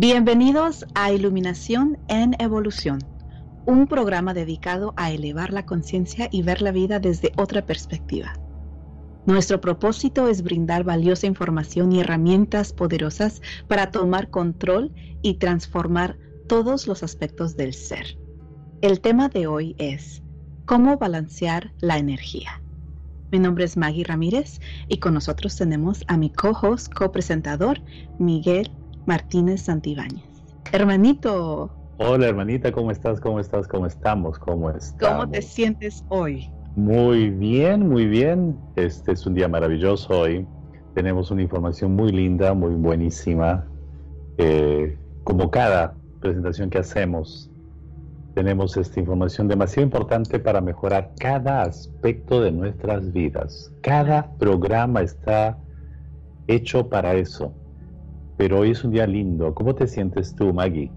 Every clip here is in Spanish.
Bienvenidos a Iluminación en Evolución, un programa dedicado a elevar la conciencia y ver la vida desde otra perspectiva. Nuestro propósito es brindar valiosa información y herramientas poderosas para tomar control y transformar todos los aspectos del ser. El tema de hoy es cómo balancear la energía. Mi nombre es Maggie Ramírez y con nosotros tenemos a mi co-host, copresentador, Miguel Martínez Santibáñez. Hermanito. Hola hermanita, ¿cómo estás? ¿Cómo estás? ¿Cómo estamos? ¿Cómo estás? ¿Cómo te sientes hoy? Muy bien, muy bien. Este es un día maravilloso hoy. Tenemos una información muy linda, muy buenísima. Eh, como cada presentación que hacemos, tenemos esta información demasiado importante para mejorar cada aspecto de nuestras vidas. Cada programa está hecho para eso pero hoy es un día lindo. ¿Cómo te sientes tú, Maggie?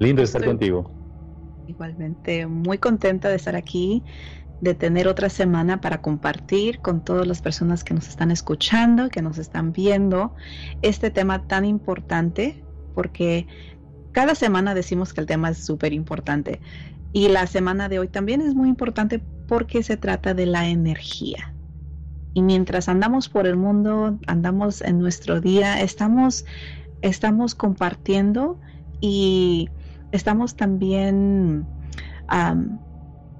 Lindo estar contigo. Igualmente, muy contenta de estar aquí, de tener otra semana para compartir con todas las personas que nos están escuchando, que nos están viendo, este tema tan importante, porque cada semana decimos que el tema es súper importante. Y la semana de hoy también es muy importante porque se trata de la energía. Y mientras andamos por el mundo, andamos en nuestro día, estamos estamos compartiendo y estamos también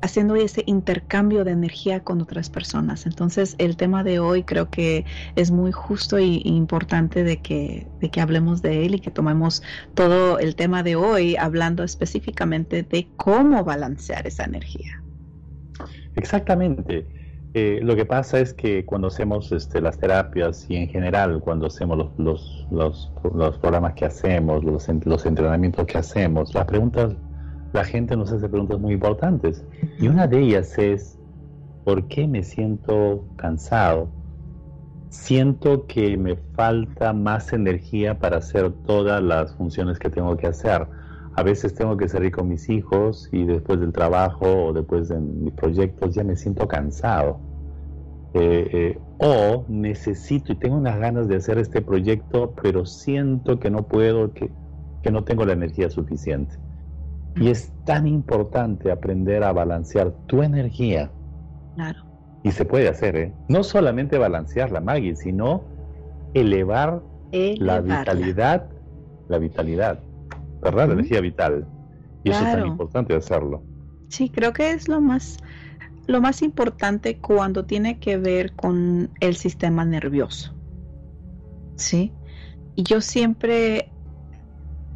haciendo ese intercambio de energía con otras personas. Entonces el tema de hoy creo que es muy justo y, importante de que, de que hablemos de él y que tomemos todo el tema de hoy hablando específicamente de cómo balancear esa energía. Exactamente. Eh, lo que pasa es que cuando hacemos este, las terapias y en general cuando hacemos los, los, los, programas que hacemos, los, entrenamientos que hacemos, las preguntas, la gente nos hace preguntas muy importantes. Y una de ellas es, ¿por qué me siento cansado? Siento que me falta más energía para hacer todas las funciones que tengo que hacer. A veces tengo que salir con mis hijos y después del trabajo o después de mis proyectos ya me siento cansado. Eh, eh, o necesito y tengo unas ganas de hacer este proyecto, pero siento que no puedo, que, que no tengo la energía suficiente. Y es tan importante aprender a balancear tu energía. Claro. Y se puede hacer, ¿eh? No solamente balancearla, Maggie, sino elevar la vitalidad, la vitalidad. ¿verdad? La energía vital. Y eso es tan importante hacerlo. Sí, creo que es lo más, lo más importante cuando tiene que ver con el sistema nervioso. ¿Sí? Yo siempre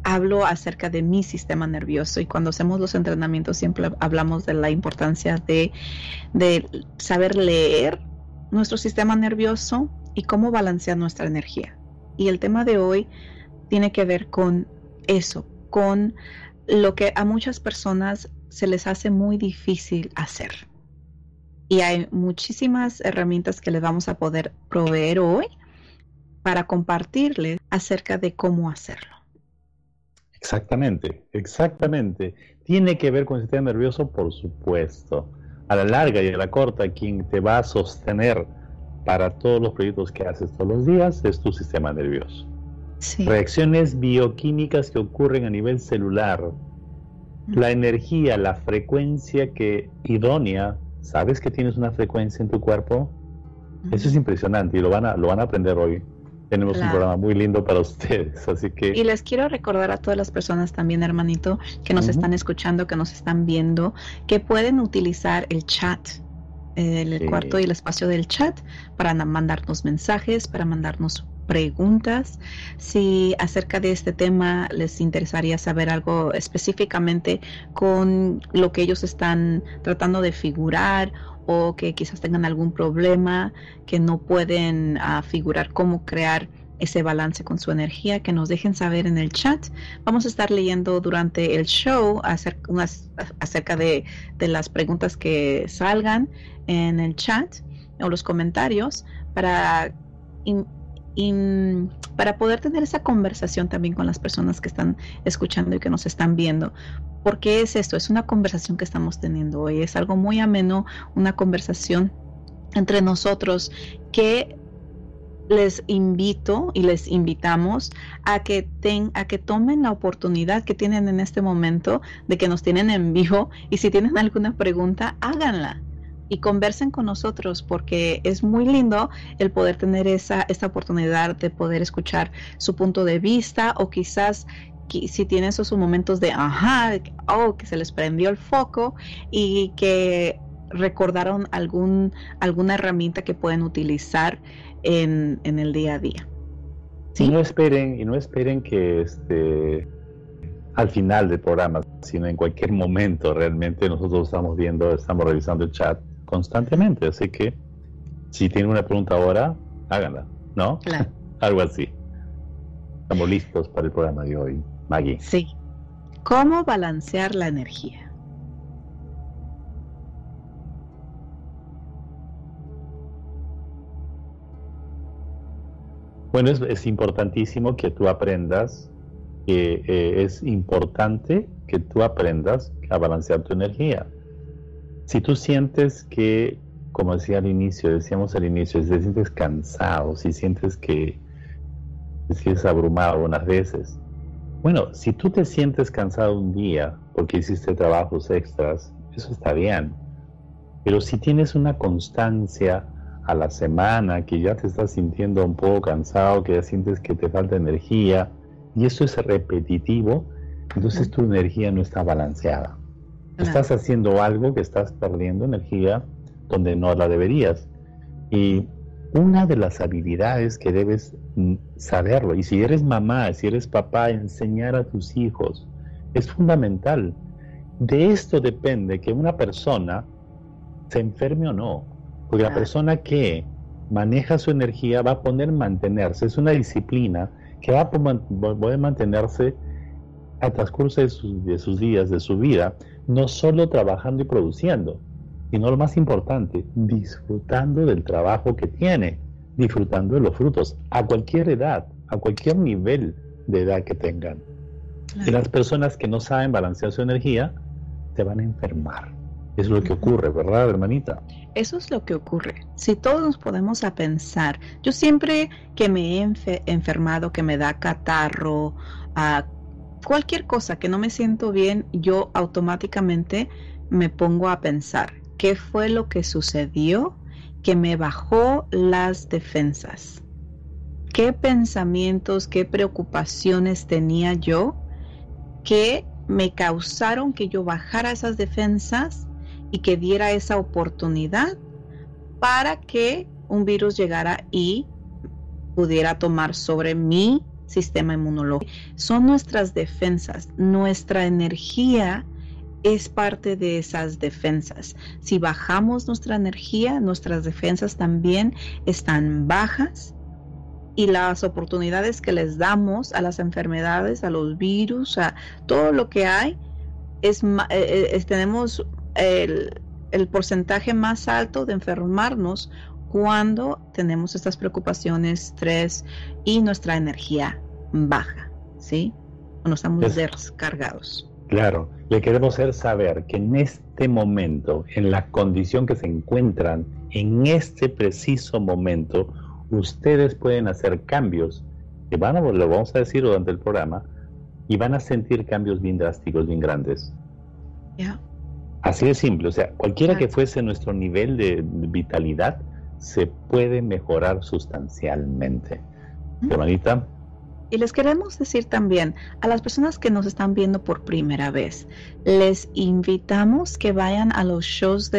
hablo acerca de mi sistema nervioso y cuando hacemos los entrenamientos siempre hablamos de la importancia de saber leer nuestro sistema nervioso y cómo balancear nuestra energía. Y el tema de hoy tiene que ver con eso, con lo que a muchas personas se les hace muy difícil hacer. Y hay muchísimas herramientas que les vamos a poder proveer hoy para compartirles acerca de cómo hacerlo. Exactamente, exactamente. Tiene que ver con el sistema nervioso, por supuesto. A la larga y a la corta, quien te va a sostener para todos los proyectos que haces todos los días es tu sistema nervioso. Reacciones bioquímicas que ocurren a nivel celular. La energía, la frecuencia que idónea, ¿sabes que tienes una frecuencia en tu cuerpo? Eso es impresionante y lo van a, lo van a aprender hoy. Tenemos un programa muy lindo para ustedes, así que... Y les quiero recordar a todas las personas también, hermanito, que nos están escuchando, que nos están viendo, que pueden utilizar el chat, el cuarto y el espacio del chat para mandarnos mensajes, para mandarnos preguntas. Si acerca de este tema les interesaría saber algo específicamente con lo que ellos están tratando de figurar o que quizás tengan algún problema que no pueden uh, figurar cómo crear ese balance con su energía, que nos dejen saber en el chat. Vamos a estar leyendo durante el show acerca, unas, acerca de, de las preguntas que salgan en el chat o los comentarios para y mm, para poder tener esa conversación también con las personas que están escuchando y que nos están viendo. Porque es esto? Es una conversación que estamos teniendo hoy, es algo muy ameno, una conversación entre nosotros que les invito y les invitamos a que, ten, a que tomen la oportunidad que tienen en este momento de que nos tienen en vivo y si tienen alguna pregunta, háganla y conversen con nosotros porque es muy lindo el poder tener esa, esta oportunidad de poder escuchar su punto de vista o quizás si tienen esos momentos de ajá, oh, que se les prendió el foco y que recordaron algún, alguna herramienta que pueden utilizar en, el día a día. ¿Sí? Y no esperen, y no esperen que este al final del programa, sino en cualquier momento realmente nosotros estamos viendo, estamos revisando el chat constantemente. Así que si tienen una pregunta ahora, háganla, ¿no? Claro. Algo así. Estamos listos para el programa de hoy. Maggie. Sí. ¿Cómo balancear la energía? Bueno, es, importantísimo que tú aprendas, que eh, es importante que tú aprendas a balancear tu energía. Si tú sientes que, como decía al inicio, decíamos al inicio, si te sientes cansado, si sientes que te sientes abrumado unas veces, bueno, si tú te sientes cansado un día porque hiciste trabajos extras, eso está bien. Pero si tienes una constancia a la semana, que ya te estás sintiendo un poco cansado, que ya sientes que te falta energía, y eso es repetitivo, entonces tu energía no está balanceada. Estás haciendo algo que estás perdiendo energía donde no la deberías. Y una de las habilidades que debes mm, saberlo, y si eres mamá, si eres papá, enseñar a tus hijos, es fundamental. De esto depende que una persona se enferme o no. Porque la persona que maneja su energía va a poder mantenerse, es una disciplina que va a poder mantenerse al transcurso de sus días, de su vida, no solo trabajando y produciendo, sino lo más importante, disfrutando del trabajo que tiene, disfrutando de los frutos, a cualquier edad, a cualquier nivel de edad que tengan. Y las personas que no saben balancear su energía, se van a enfermar. Es lo que ocurre, ¿verdad, hermanita? Eso es lo que ocurre. Si todos nos podemos a pensar, yo siempre que me he enfermado, que me da catarro, a cualquier cosa que no me siento bien, yo automáticamente me pongo a pensar, ¿qué fue lo que sucedió que me bajó las defensas? ¿Qué pensamientos, qué preocupaciones tenía yo que me causaron que yo bajara esas defensas y que diera esa oportunidad para que un virus llegara y pudiera tomar sobre mí sistema inmunológico. Son nuestras defensas, nuestra energía es parte de esas defensas. Si bajamos nuestra energía, nuestras defensas también están bajas y las oportunidades que les damos a las enfermedades, a los virus, a todo lo que hay, es, eh, eh, tenemos el, el porcentaje más alto de enfermarnos cuando tenemos estas preocupaciones, estrés y nuestra energía baja, ¿sí? Cuando estamos descargados. Claro, le queremos hacer saber que en este momento, en la condición que se encuentran, en este preciso momento, ustedes pueden hacer cambios, que van a, lo vamos a decir durante el programa, y van a sentir cambios bien drásticos, bien grandes. Así de simple, o sea, cualquiera que fuese nuestro nivel de vitalidad, se puede mejorar sustancialmente. Hermanita. Y les queremos decir también a las personas que nos están viendo por primera vez, les invitamos que vayan a los shows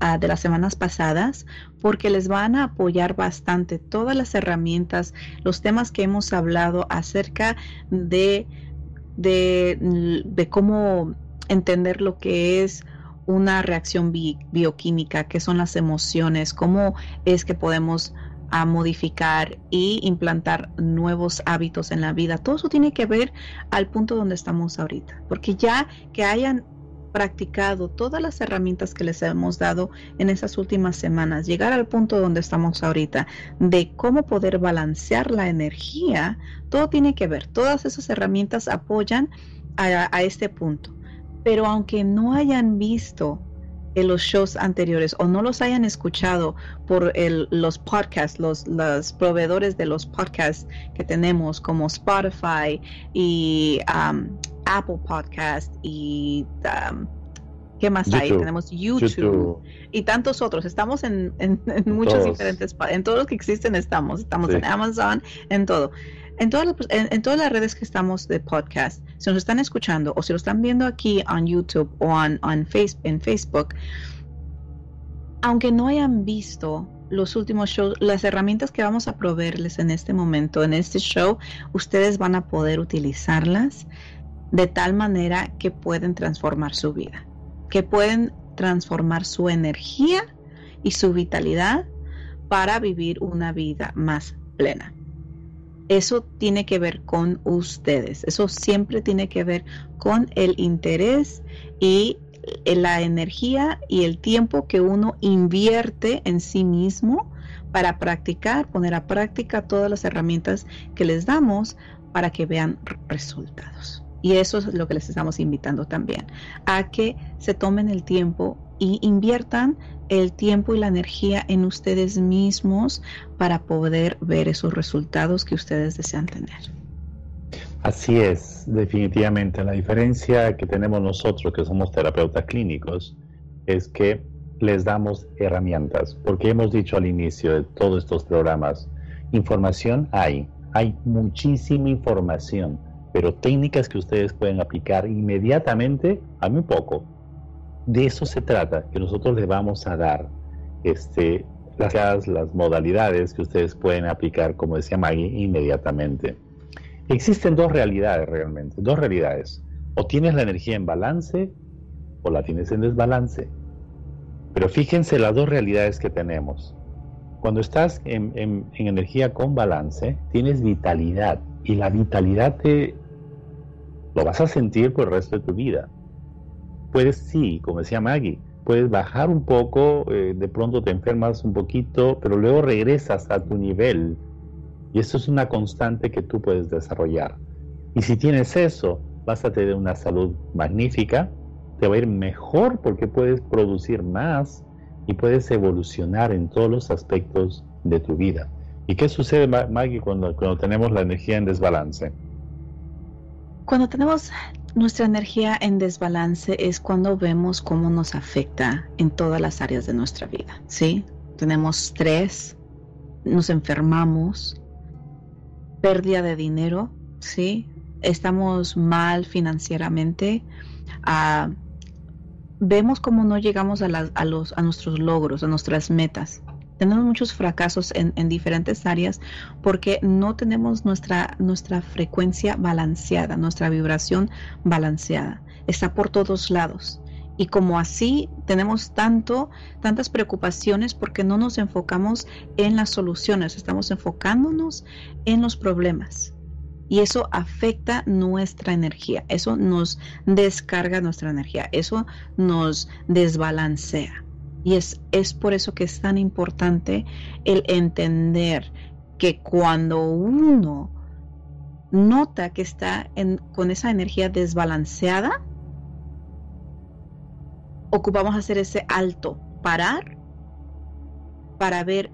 ah, de las semanas pasadas porque les van a apoyar bastante todas las herramientas, los temas que hemos hablado acerca de, de, de cómo entender lo que es una reacción bioquímica, qué son las emociones, cómo es que podemos ah, modificar y implantar nuevos hábitos en la vida. Todo eso tiene que ver al punto donde estamos ahorita, porque ya que hayan practicado todas las herramientas que les hemos dado en esas últimas semanas, llegar al punto donde estamos ahorita, de cómo poder balancear la energía, todo tiene que ver, todas esas herramientas apoyan a este punto. Pero aunque no hayan visto en los shows anteriores o no los hayan escuchado por los podcasts, los, los proveedores de los podcasts que tenemos como Spotify y um, Apple Podcast y um, ¿Qué más hay? Tenemos YouTube, y tantos otros. Estamos en, en, muchos diferentes, en todos los que existen estamos. Estamos en Amazon, en todo. En todas, las, en, todas las redes que estamos de podcast, si nos están escuchando o si lo están viendo aquí en YouTube o en Facebook, aunque no hayan visto los últimos shows, las herramientas que vamos a proveerles en este momento, en este show, ustedes van a poder utilizarlas de tal manera que pueden transformar su vida, que pueden transformar su energía y su vitalidad para vivir una vida más plena. Eso tiene que ver con ustedes, eso siempre tiene que ver con el interés y la energía y el tiempo que uno invierte en sí mismo para practicar, poner a práctica todas las herramientas que les damos para que vean resultados. Y eso es lo que les estamos invitando también, a que se tomen el tiempo y inviertan el tiempo y la energía en ustedes mismos para poder ver esos resultados que ustedes desean tener. Así es, definitivamente. La diferencia que tenemos nosotros, que somos terapeutas clínicos, es que les damos herramientas, porque hemos dicho al inicio de todos estos programas, información hay, hay muchísima información, pero técnicas que ustedes pueden aplicar inmediatamente, a muy poco. De eso se trata, que nosotros les vamos a dar este, las, modalidades que ustedes pueden aplicar, como decía Maggie, inmediatamente. Existen dos realidades realmente, dos realidades. O tienes la energía en balance o la tienes en desbalance. Pero fíjense las dos realidades que tenemos. Cuando estás en, en energía con balance, tienes vitalidad y la vitalidad lo vas a sentir por el resto de tu vida. Puedes, sí, como decía Maggie, puedes bajar un poco, eh, de pronto te enfermas un poquito, pero luego regresas a tu nivel. Y eso es una constante que tú puedes desarrollar. Y si tienes eso, vas a tener una salud magnífica, te va a ir mejor porque puedes producir más y puedes evolucionar en todos los aspectos de tu vida. ¿Y qué sucede, Maggie, cuando, cuando tenemos la energía en desbalance? Cuando tenemos nuestra energía en desbalance es cuando vemos cómo nos afecta en todas las áreas de nuestra vida, ¿sí? Tenemos estrés, nos enfermamos, pérdida de dinero, ¿sí? Estamos mal financieramente, ah, vemos cómo no llegamos a, a, los, a nuestros logros, a nuestras metas, tenemos muchos fracasos en, diferentes áreas porque no tenemos nuestra, nuestra frecuencia balanceada, nuestra vibración balanceada. Está por todos lados. Y como así tenemos tanto, tantas preocupaciones porque no nos enfocamos en las soluciones, estamos enfocándonos en los problemas. Y eso afecta nuestra energía, eso nos descarga nuestra energía, eso nos desbalancea. Y es, es por eso que es tan importante el entender que cuando uno nota que está con esa energía desbalanceada, ocupamos hacer ese alto, parar para ver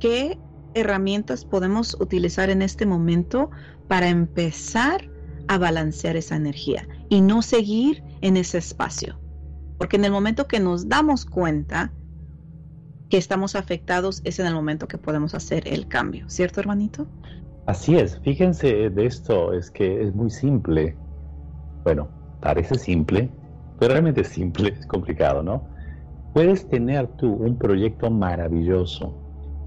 qué herramientas podemos utilizar en este momento para empezar a balancear esa energía y no seguir en ese espacio. Porque en el momento que nos damos cuenta que estamos afectados es en el momento que podemos hacer el cambio, ¿cierto hermanito? Así es, fíjense de esto, es que es muy simple. Bueno, parece simple, pero realmente simple, es complicado, ¿no? Puedes tener tú un proyecto maravilloso,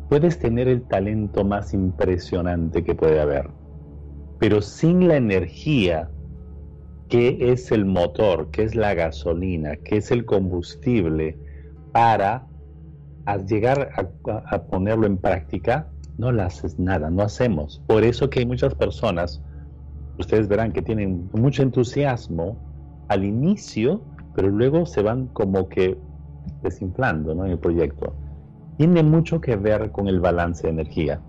puedes tener el talento más impresionante que puede haber, pero sin la energía qué es el motor, qué es la gasolina, qué es el combustible para llegar a, ponerlo en práctica, no lo haces nada, no hacemos. Por eso que hay muchas personas, ustedes verán que tienen mucho entusiasmo al inicio, pero luego se van como que desinflando en el proyecto. Tiene mucho que ver con el balance de energía.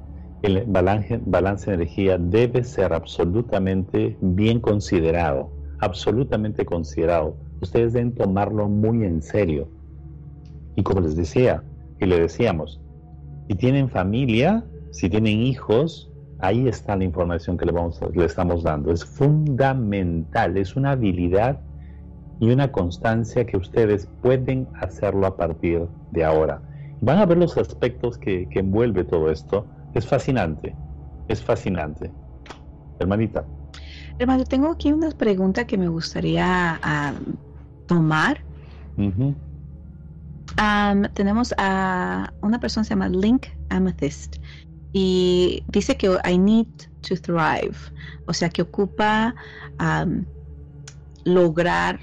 El balance, balance de energía debe ser absolutamente bien considerado absolutamente considerado. Ustedes deben tomarlo muy en serio. Y como les decía, y le decíamos, si tienen familia, si tienen hijos, ahí está la información que le, vamos le estamos dando. Es fundamental, es una habilidad y una constancia que ustedes pueden hacerlo a partir de ahora. Van a ver los aspectos que, que envuelve todo esto. Es fascinante, es fascinante. Hermanita. Hermano, tengo aquí una pregunta que me gustaría ah, tomar. tenemos a una persona que se llama Link Amethyst y dice que I need to thrive, o sea que ocupa lograr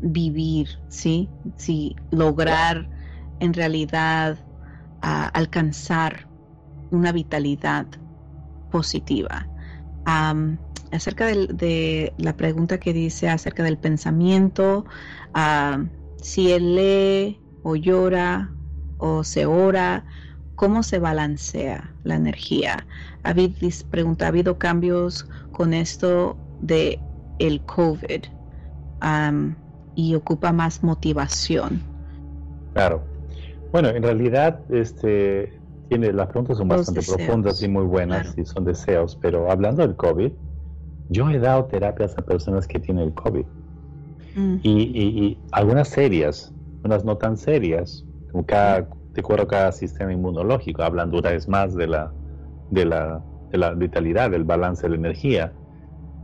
vivir, ¿sí? Sí, lograr en realidad alcanzar una vitalidad positiva. Acerca de, la pregunta que dice acerca del pensamiento, si él lee o llora o se ora, ¿cómo se balancea la energía? pregunta, ¿ha habido cambios con esto de el COVID y ocupa más motivación? Claro. Bueno, en realidad, este, tiene, las preguntas son bastante profundas y muy buenas y son deseos, pero hablando del COVID, yo he dado terapias a personas que tienen el COVID. Mm. Y, algunas serias, unas no tan serias, como cada, de acuerdo a cada sistema inmunológico, hablando una vez más de la, de la, de la vitalidad, del balance de la energía.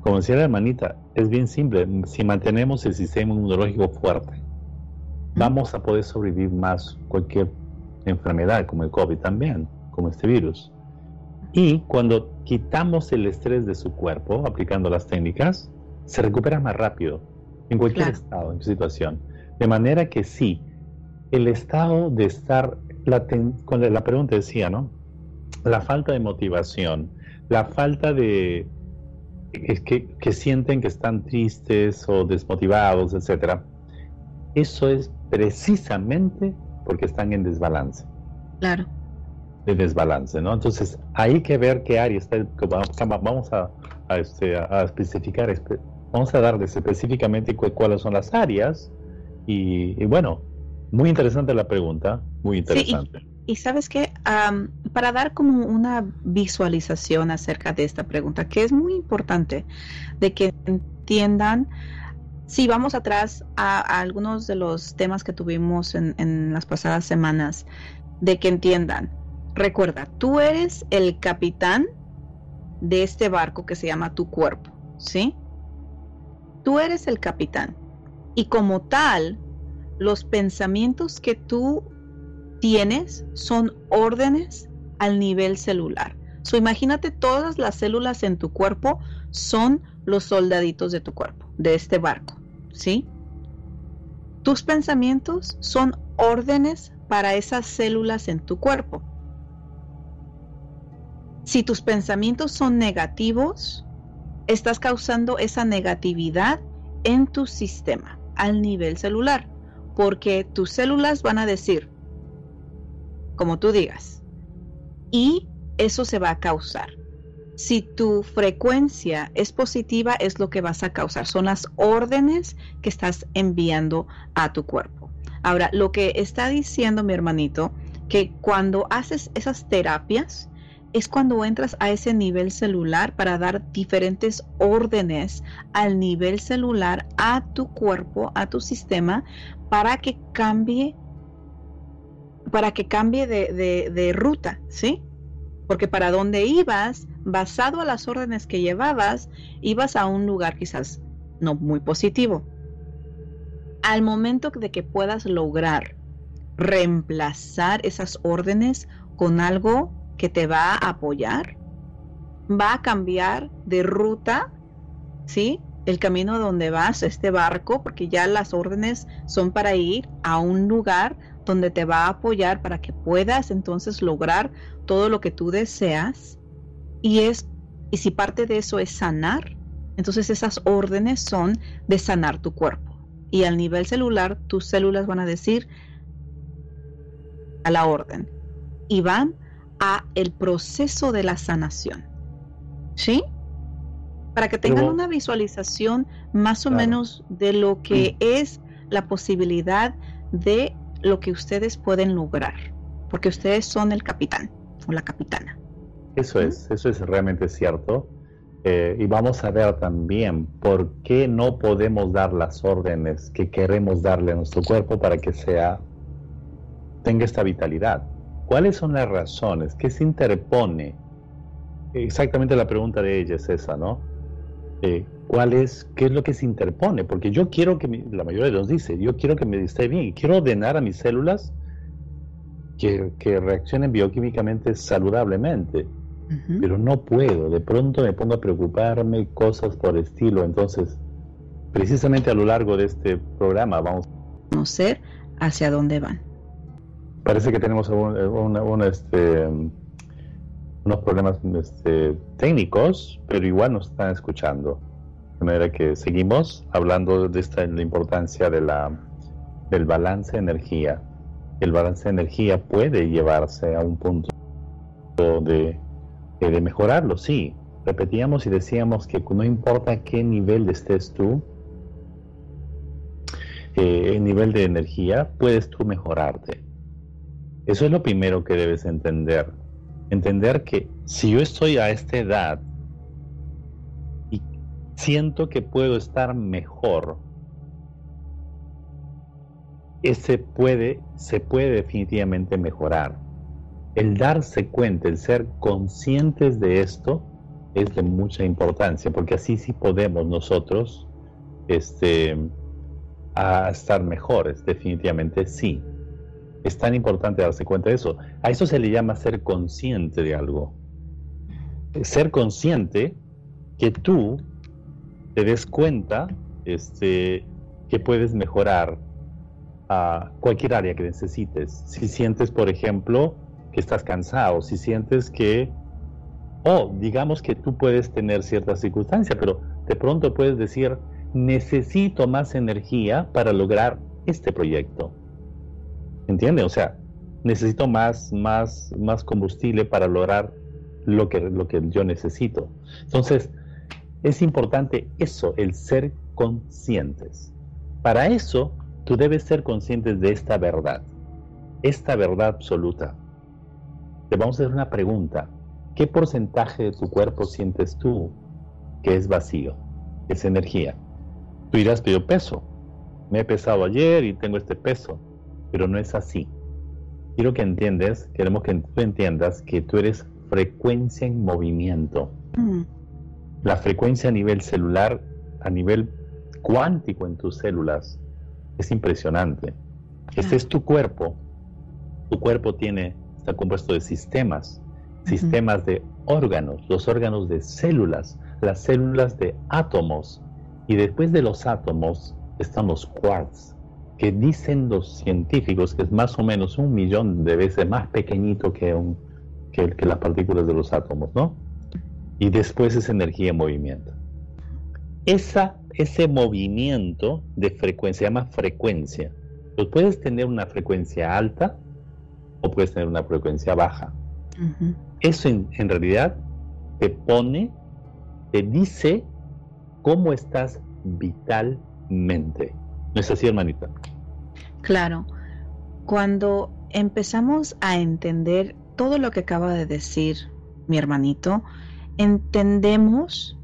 Como decía la hermanita, es bien simple, si mantenemos el sistema inmunológico fuerte, vamos a poder sobrevivir más cualquier enfermedad, como el COVID también, como este virus. Y cuando quitamos el estrés de su cuerpo, aplicando las técnicas, se recupera más rápido, en cualquier estado, en situación. De manera que sí, el estado de estar, la cuando la pregunta decía, ¿no? La falta de motivación, la falta de que, que sienten que están tristes o desmotivados, etcétera. Eso es precisamente porque están en desbalance. Claro. De desbalance, ¿no? Entonces, hay que ver qué área está. Vamos a, este, a especificar, vamos a darles específicamente cuáles son las áreas. y bueno, muy interesante la pregunta, muy interesante. y, sabes que para dar como una visualización acerca de esta pregunta, que es muy importante de que entiendan, si vamos atrás a, algunos de los temas que tuvimos en, en las pasadas semanas, de que entiendan, recuerda, tú eres el capitán de este barco que se llama tu cuerpo, ¿sí? Tú eres el capitán. Y como tal, los pensamientos que tú tienes son órdenes al nivel celular. So, imagínate todas las células en tu cuerpo son los soldaditos de tu cuerpo, de este barco, ¿sí? Tus pensamientos son órdenes para esas células en tu cuerpo. Si tus pensamientos son negativos, estás causando esa negatividad en tu sistema al nivel celular porque tus células van a decir, como tú digas, y eso se va a causar. Si tu frecuencia es positiva, es lo que vas a causar. Son las órdenes que estás enviando a tu cuerpo. Ahora, lo que está diciendo mi hermanito, que cuando haces esas terapias, es cuando entras a ese nivel celular para dar diferentes órdenes al nivel celular a tu cuerpo, a tu sistema, para que cambie, para que cambie de, ruta, ¿sí? Porque para donde ibas, basado a las órdenes que llevabas, ibas a un lugar quizás no muy positivo. Al momento de que puedas lograr reemplazar esas órdenes con algo que te va a apoyar, va a cambiar de ruta, ¿sí? el camino donde vas, este barco, porque ya las órdenes son para ir a un lugar donde te va a apoyar para que puedas entonces lograr todo lo que tú deseas. Y es y si parte de eso es sanar, entonces esas órdenes son de sanar tu cuerpo. Y al nivel celular, tus células van a decir a la orden y van a el proceso de la sanación. ¿Sí? para que tengan una visualización más o menos de lo que es la posibilidad de lo que ustedes pueden lograr, porque ustedes son el capitán o la capitana. Eso es, eso es realmente cierto. Eh, y vamos a ver también por qué no podemos dar las órdenes que queremos darle a nuestro cuerpo para que sea tenga esta vitalidad. ¿Cuáles son las razones? ¿Qué se interpone? Exactamente la pregunta de ella es esa, ¿no? Eh, ¿Cuál es, qué es lo que se interpone? Porque yo quiero que, la mayoría nos dice, yo quiero que me esté bien, quiero ordenar a mis células que, que reaccionen bioquímicamente saludablemente pero no puedo. De pronto me pongo a preocuparme, cosas por estilo. Entonces, precisamente a lo largo de este programa vamos a conocer hacia dónde van. Parece que tenemos este, unos problemas este, técnicos, pero igual nos están escuchando. De manera que seguimos hablando de esta la importancia de la, del balance de energía. El balance de energía puede llevarse a un punto de de mejorarlo, sí. Repetíamos y decíamos que no importa qué nivel estés tú, eh, el nivel de energía, puedes tú mejorarte. Eso es lo primero que debes entender. Entender que si yo estoy a esta edad y siento que puedo estar mejor, ese puede, se puede definitivamente mejorar el darse cuenta, el ser conscientes de esto, es de mucha importancia, porque así sí podemos nosotros este, a estar mejores, definitivamente sí. Es tan importante darse cuenta de eso. A eso se le llama ser consciente de algo. Ser consciente que tú te des cuenta este, que puedes mejorar a cualquier área que necesites. Si sientes, por ejemplo, que estás cansado, si sientes que, oh, digamos que tú puedes tener cierta circunstancia, pero de pronto puedes decir, necesito más energía para lograr este proyecto. ¿Entiendes? O sea, necesito más, más, más combustible para lograr lo que, lo que yo necesito. Entonces, es importante eso, el ser conscientes. Para eso, tú debes ser conscientes de esta verdad, esta verdad absoluta te vamos a hacer una pregunta. ¿Qué porcentaje de tu cuerpo sientes tú que es vacío, es energía? Tú dirás, pero yo peso. Me he pesado ayer y tengo este peso, pero no es así. Quiero que entiendas, queremos que tú entiendas que tú eres frecuencia en movimiento. Mm. La frecuencia a nivel celular, a nivel cuántico en tus células, es impresionante. Este es tu cuerpo. Tu cuerpo tiene está compuesto de sistemas, sistemas de órganos, los órganos de células, las células de átomos, y después de los átomos están los quarks, que dicen los científicos que es más o menos un millón de veces más pequeñito que, un, que, que las partículas de los átomos, ¿no? Y después es energía en movimiento. Esa, ese movimiento de frecuencia se llama frecuencia. Pues puedes tener una frecuencia alta o puedes tener una frecuencia baja. Eso en, realidad te pone, te dice cómo estás vitalmente. ¿No es así, hermanita? Claro. Cuando empezamos a entender todo lo que acaba de decir mi hermanito, entendemos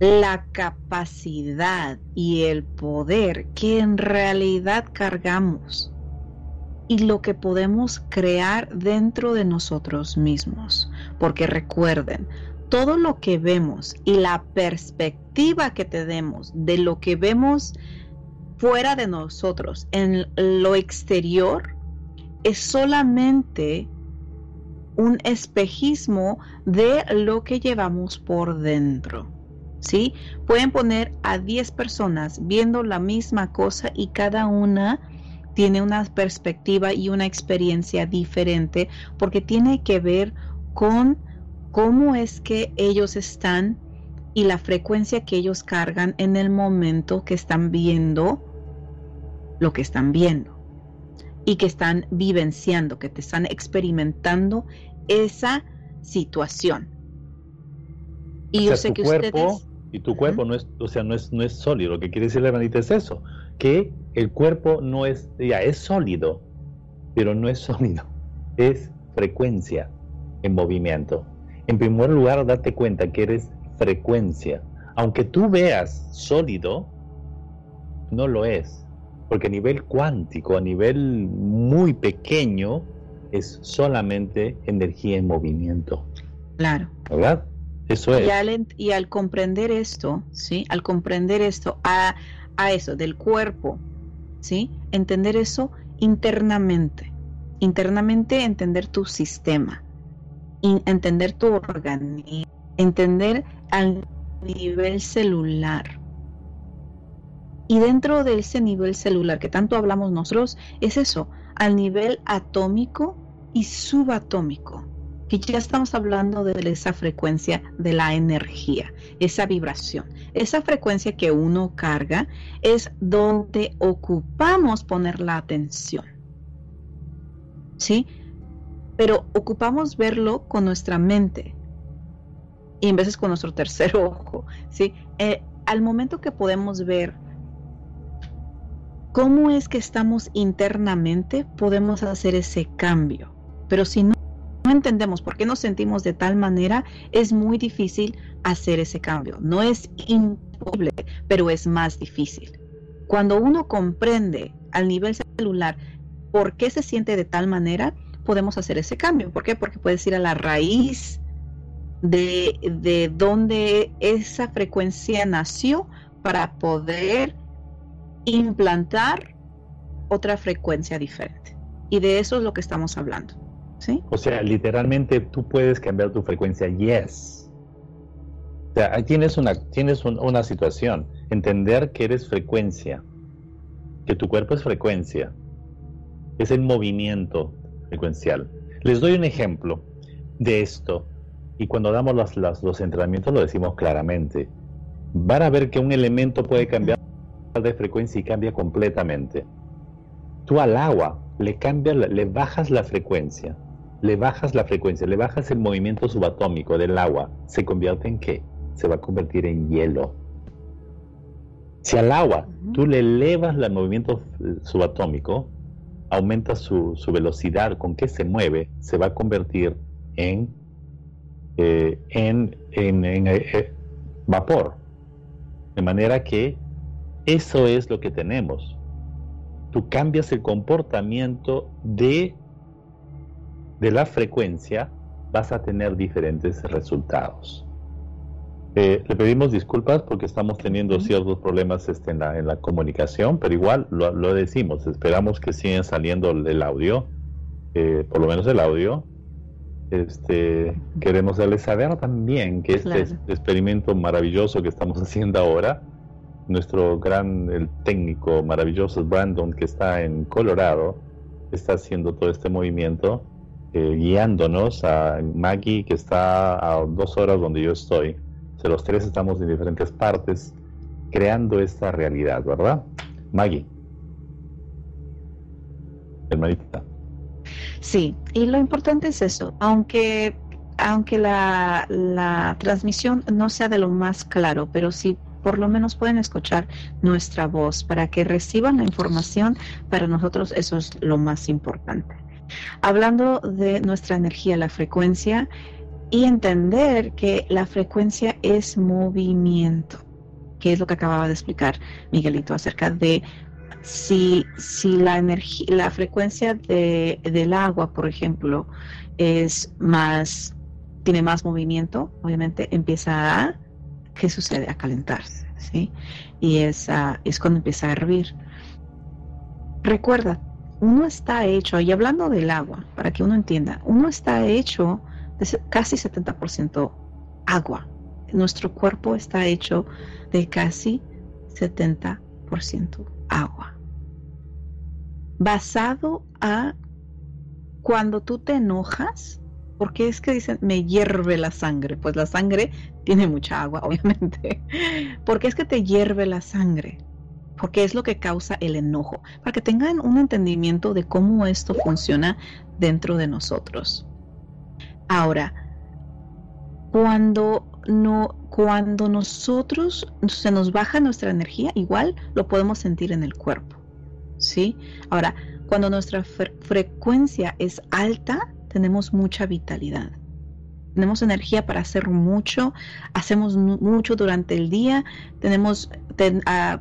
la capacidad y el poder que en realidad cargamos y lo que podemos crear dentro de nosotros mismos. Porque recuerden, todo lo que vemos y la perspectiva que tenemos de lo que vemos fuera de nosotros, en lo exterior, es solamente un espejismo de lo que llevamos por dentro. ¿Sí? Pueden poner a 10 personas viendo la misma cosa y cada una tiene una perspectiva y una experiencia diferente porque tiene que ver con cómo es que ellos están y la frecuencia que ellos cargan en el momento que están viendo lo que están viendo y que están vivenciando, que te están experimentando esa situación. Y yo sé que cuerpo, Y tu cuerpo no es, o sea, no es, no es sólido. Lo que quiere decir la hermanita es eso, que el cuerpo no es, ya es sólido, pero no es sólido, es frecuencia en movimiento. En primer lugar, date cuenta que eres frecuencia. Aunque tú veas sólido, no lo es, porque a nivel cuántico, a nivel muy pequeño, es solamente energía en movimiento. Claro. ¿Verdad? Eso es. Y al, comprender esto, ¿sí? Al comprender esto, a, a eso, del cuerpo, ¿sí? Entender eso internamente. Internamente entender tu sistema, entender tu organismo, entender al nivel celular. Y dentro de ese nivel celular que tanto hablamos nosotros, es eso, al nivel atómico y subatómico, que ya estamos hablando de esa frecuencia de la energía, esa vibración. Esa frecuencia que uno carga es donde ocupamos poner la atención. ¿Sí? Pero ocupamos verlo con nuestra mente y en veces con nuestro tercer ojo. ¿sí? Eh, al momento que podemos ver cómo es que estamos internamente, podemos hacer ese cambio. Pero si no, no entendemos por qué nos sentimos de tal manera, es muy difícil hacer ese cambio. No es imposible, pero es más difícil. Cuando uno comprende al nivel celular por qué se siente de tal manera, podemos hacer ese cambio. ¿Por qué? Porque puedes ir a la raíz de, de donde esa frecuencia nació para poder implantar otra frecuencia diferente. Y de eso es lo que estamos hablando. ¿sí? O sea, literalmente tú puedes cambiar tu frecuencia, yes. O sea, ahí tienes una, tienes una situación. Entender que eres frecuencia, que tu cuerpo es frecuencia, es el movimiento frecuencial. Les doy un ejemplo de esto y cuando damos los entrenamientos lo decimos claramente. Van a ver que un elemento puede cambiar de frecuencia y cambia completamente. Tú al agua le cambias, le bajas la frecuencia, le bajas la frecuencia, le bajas el movimiento subatómico del agua, ¿se convierte en qué? Se va a convertir en hielo. Si al agua tú le elevas el movimiento subatómico, aumenta su, velocidad con que se mueve, se va a convertir en, eh, en, en, eh, vapor. De manera que eso es lo que tenemos. Tú cambias el comportamiento de, de la frecuencia, vas a tener diferentes resultados. Eh, le pedimos disculpas porque estamos teniendo ciertos problemas este, en, la, en, la, comunicación, pero igual lo, lo, decimos, esperamos que sigan saliendo el audio, eh, por lo menos el audio. Este, queremos darles saber también que este experimento maravilloso que estamos haciendo ahora, nuestro gran el técnico maravilloso Brandon que está en Colorado, está haciendo todo este movimiento, eh, guiándonos a Maggie que está a dos horas donde yo estoy los tres estamos en diferentes partes creando esta realidad, ¿verdad? Maggie. Hermanita. Sí, y lo importante es eso, aunque aunque la, la transmisión no sea de lo más claro, pero sí por lo menos pueden escuchar nuestra voz para que reciban la información, para nosotros eso es lo más importante. Hablando de nuestra energía, la frecuencia, y entender que la frecuencia es movimiento, que es lo que acababa de explicar Miguelito acerca de si, si la energía, la frecuencia de, del agua, por ejemplo, es más, tiene más movimiento, obviamente empieza a, ¿qué sucede? A calentarse, ¿sí? Y es, es cuando empieza a hervir. Recuerda, uno está hecho, y hablando del agua, para que uno entienda, uno está hecho casi 70% agua. Nuestro cuerpo está hecho de casi 70% agua. Basado a cuando tú te enojas, porque es que dicen, me hierve la sangre. Pues la sangre tiene mucha agua, obviamente. porque es que te hierve la sangre? Porque es lo que causa el enojo. Para que tengan un entendimiento de cómo esto funciona dentro de nosotros. Ahora, cuando no, cuando nosotros se nos baja nuestra energía, igual lo podemos sentir en el cuerpo. ¿sí? Ahora, cuando nuestra frecuencia es alta, tenemos mucha vitalidad. Tenemos energía para hacer mucho, hacemos mucho durante el día, tenemos, ah,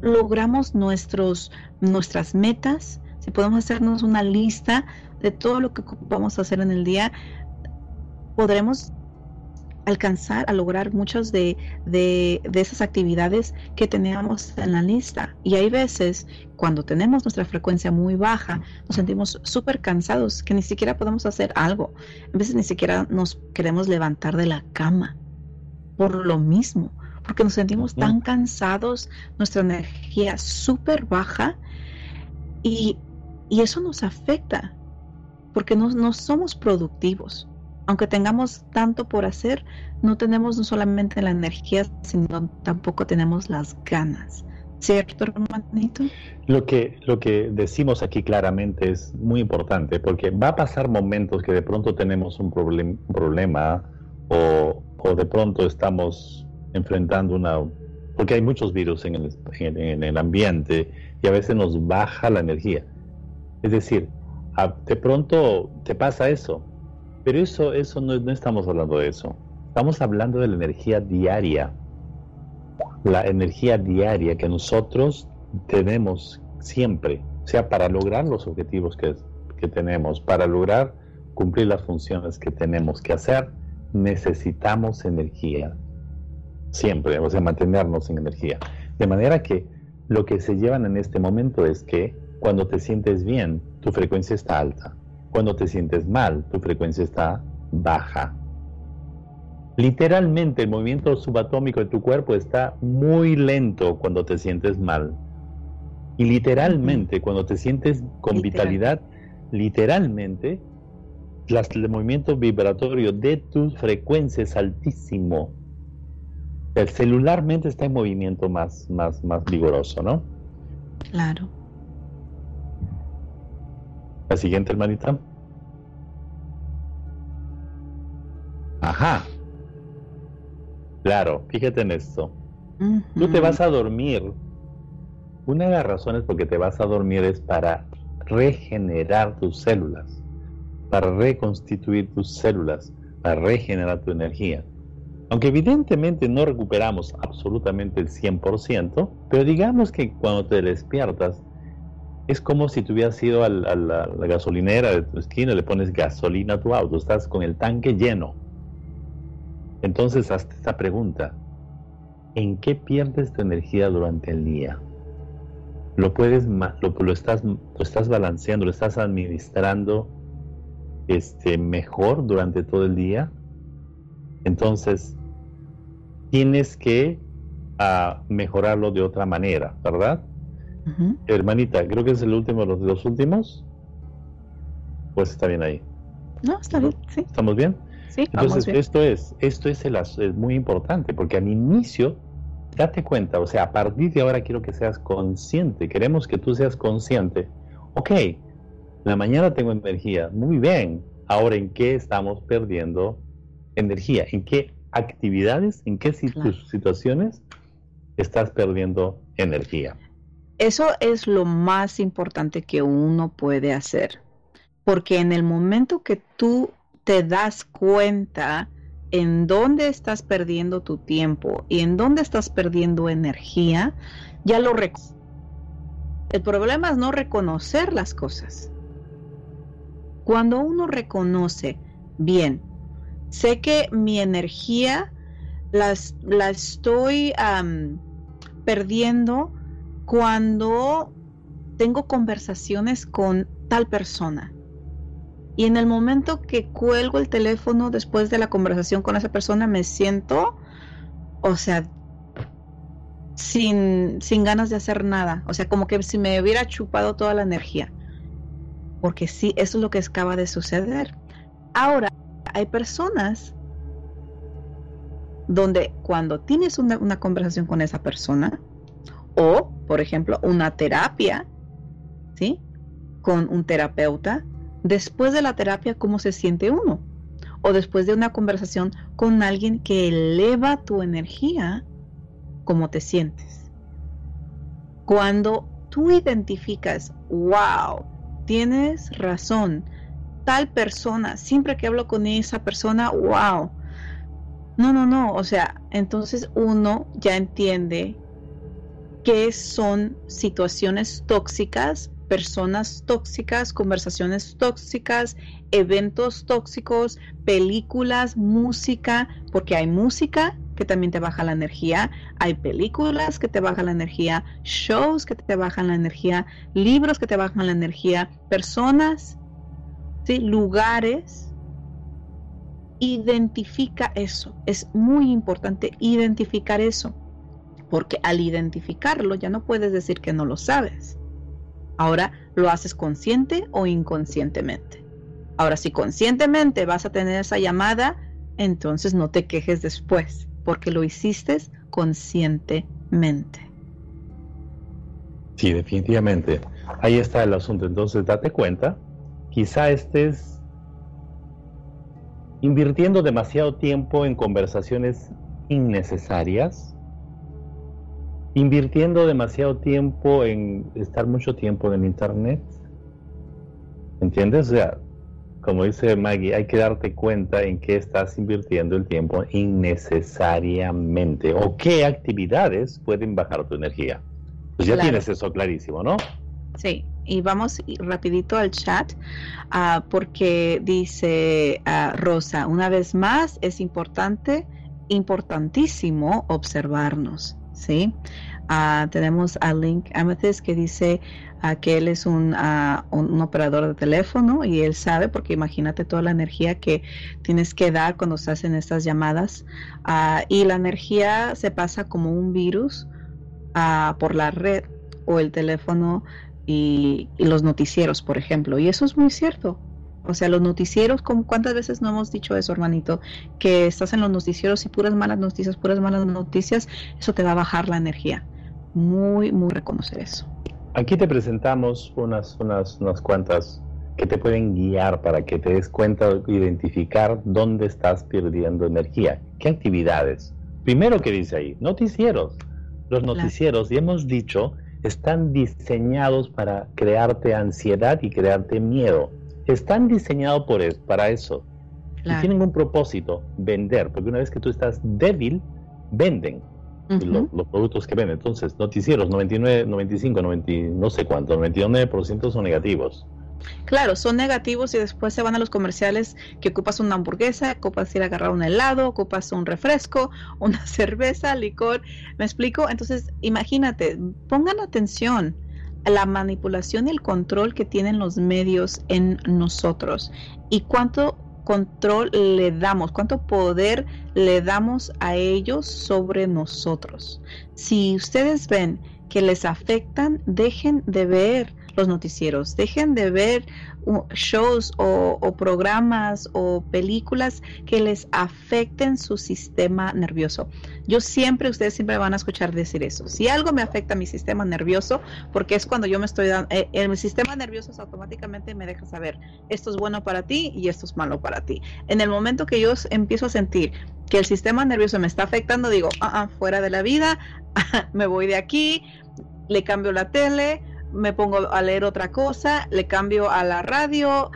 logramos nuestros, nuestras metas, si podemos hacernos una lista de todo lo que vamos a hacer en el día, podremos alcanzar a lograr muchas de, de, esas actividades que teníamos en la lista. Y hay veces cuando tenemos nuestra frecuencia muy baja, nos sentimos súper cansados que ni siquiera podemos hacer algo. A veces ni siquiera nos queremos levantar de la cama por lo mismo, porque nos sentimos tan cansados, nuestra energía súper baja y, y, eso nos afecta porque no, no somos productivos aunque tengamos tanto por hacer, no tenemos no solamente la energía, sino tampoco tenemos las ganas. ¿Cierto, hermanito? Lo que, lo que decimos aquí claramente es muy importante, porque va a pasar momentos que de pronto tenemos un, problema o, de pronto estamos enfrentando una... Porque hay muchos virus en el, en el ambiente y a veces nos baja la energía. Es decir, de pronto te pasa eso, pero eso, eso no, estamos hablando de eso. Estamos hablando de la energía diaria. La energía diaria que nosotros tenemos siempre. O sea, para lograr los objetivos que, que tenemos, para lograr cumplir las funciones que tenemos que hacer, necesitamos energía. Siempre, o sea, mantenernos en energía. De manera que lo que se llevan en este momento es que cuando te sientes bien, tu frecuencia está alta. Cuando te sientes mal, tu frecuencia está baja. Literalmente el movimiento subatómico de tu cuerpo está muy lento cuando te sientes mal. Y literalmente cuando te sientes con vitalidad, literalmente el movimiento vibratorio de tu frecuencia es altísimo. El celularmente está en movimiento más, más, más vigoroso, ¿no? Claro. La siguiente, hermanita. Ajá. Claro, fíjate en esto. Tú te vas a dormir. Una de las razones por que te vas a dormir es para regenerar tus células, para reconstituir tus células, para regenerar tu energía. Aunque evidentemente no recuperamos absolutamente el 100%, pero digamos que cuando te despiertas es como si tú hubieras ido a la, gasolinera de tu esquina, le pones gasolina a tu auto, estás con el tanque lleno. Entonces, hazte esta pregunta. ¿En qué pierdes tu energía durante el día? ¿Lo puedes lo, estás lo estás balanceando, lo estás administrando este mejor durante todo el día? Entonces, tienes que ah, mejorarlo de otra manera, ¿verdad? Hermanita, creo que es el último de los, últimos. Pues está bien ahí. No, está bien, sí. ¿Estamos bien? Sí, Entonces, esto es, esto es, el, es muy importante, porque al inicio, date cuenta, o sea, a partir de ahora quiero que seas consciente, queremos que tú seas consciente. Ok, la mañana tengo energía, muy bien. Ahora, ¿en qué estamos perdiendo energía? ¿En qué actividades, en qué situaciones estás perdiendo energía? Eso es lo más importante que uno puede hacer, porque en el momento que tú te das cuenta en dónde estás perdiendo tu tiempo y en dónde estás perdiendo energía, ya lo reconoces. El problema es no reconocer las cosas. Cuando uno reconoce, bien, sé que mi energía la, la estoy perdiendo cuando tengo conversaciones con tal persona. Y en el momento que cuelgo el teléfono después de la conversación con esa persona, me siento, o sea, sin, sin ganas de hacer nada. O sea, como que si me hubiera chupado toda la energía. Porque sí, eso es lo que acaba de suceder. Ahora, hay personas donde cuando tienes una, una conversación con esa persona, o, por ejemplo, una terapia, ¿sí? Con un terapeuta, después de la terapia, ¿cómo se siente uno? O después de una conversación con alguien que eleva tu energía, ¿cómo te sientes? Cuando tú identificas, wow, tienes razón, tal persona, siempre que hablo con esa persona, wow. No, no, no, o sea, entonces uno ya entiende qué son situaciones tóxicas, personas tóxicas, conversaciones tóxicas, eventos tóxicos, películas, música, porque hay música que también te baja la energía, hay películas que te bajan la energía, shows que te bajan la energía, libros que te bajan la energía, personas, ¿sí? lugares. Identifica eso. Es muy importante identificar eso. Porque al identificarlo ya no puedes decir que no lo sabes. Ahora lo haces consciente o inconscientemente. Ahora, si conscientemente vas a tener esa llamada, entonces no te quejes después, porque lo hiciste conscientemente. Sí, definitivamente. Ahí está el asunto. Entonces, date cuenta, quizá estés invirtiendo demasiado tiempo en conversaciones innecesarias invirtiendo demasiado tiempo en estar mucho tiempo en internet. ¿Entiendes? O sea, como dice Maggie, hay que darte cuenta en qué estás invirtiendo el tiempo innecesariamente o qué actividades pueden bajar tu energía. Pues ya tienes eso clarísimo, ¿no? Sí, y vamos rapidito al chat ah, porque dice ah, Rosa, una vez más es importante, importantísimo observarnos. ¿Sí? Ah, tenemos a Link Amethyst que dice ah, que él es ah, un, un, operador de teléfono y él sabe, porque imagínate toda la energía que tienes que dar cuando estás en estas llamadas. y la energía se pasa como un virus por la red o el teléfono y, y los noticieros, por ejemplo. Y eso es muy cierto. O sea, los noticieros, ¿cuántas veces no hemos dicho eso, hermanito? Que estás en los noticieros y puras malas noticias, puras malas noticias, eso te va a bajar la energía. Muy, muy reconocer eso. Aquí te presentamos unas, unas, unas cuantas que te pueden guiar para que te des cuenta, identificar dónde estás perdiendo energía. ¿Qué actividades? Primero que dice ahí, noticieros. Los noticieros, y hemos dicho, están diseñados para crearte ansiedad y crearte miedo están diseñados por para eso. Y tienen un propósito, vender, porque una vez que tú estás débil, venden los, productos que venden. Entonces, noticieros, 99, 95, 90, no sé cuánto, 99% son negativos. Claro, son negativos y después se van a los comerciales que ocupas una hamburguesa, ocupas ir a agarrar un helado, ocupas un refresco, una cerveza, licor. ¿Me explico? Entonces, imagínate, pongan atención la manipulación y el control que tienen los medios en nosotros y cuánto control le damos, cuánto poder le damos a ellos sobre nosotros. Si ustedes ven que les afectan, dejen de ver los noticieros, dejen de ver shows o, programas o películas que les afecten su sistema nervioso. Yo siempre, ustedes siempre van a escuchar decir eso. Si algo me afecta mi sistema nervioso, porque es cuando yo me estoy dando, eh, el sistema nervioso automáticamente me deja saber, esto es bueno para ti y esto es malo para ti. En el momento que yo empiezo a sentir que el sistema nervioso me está afectando, digo, ah, ah fuera de la vida, me voy de aquí, le cambio la tele, me pongo a leer otra cosa, le cambio a la radio.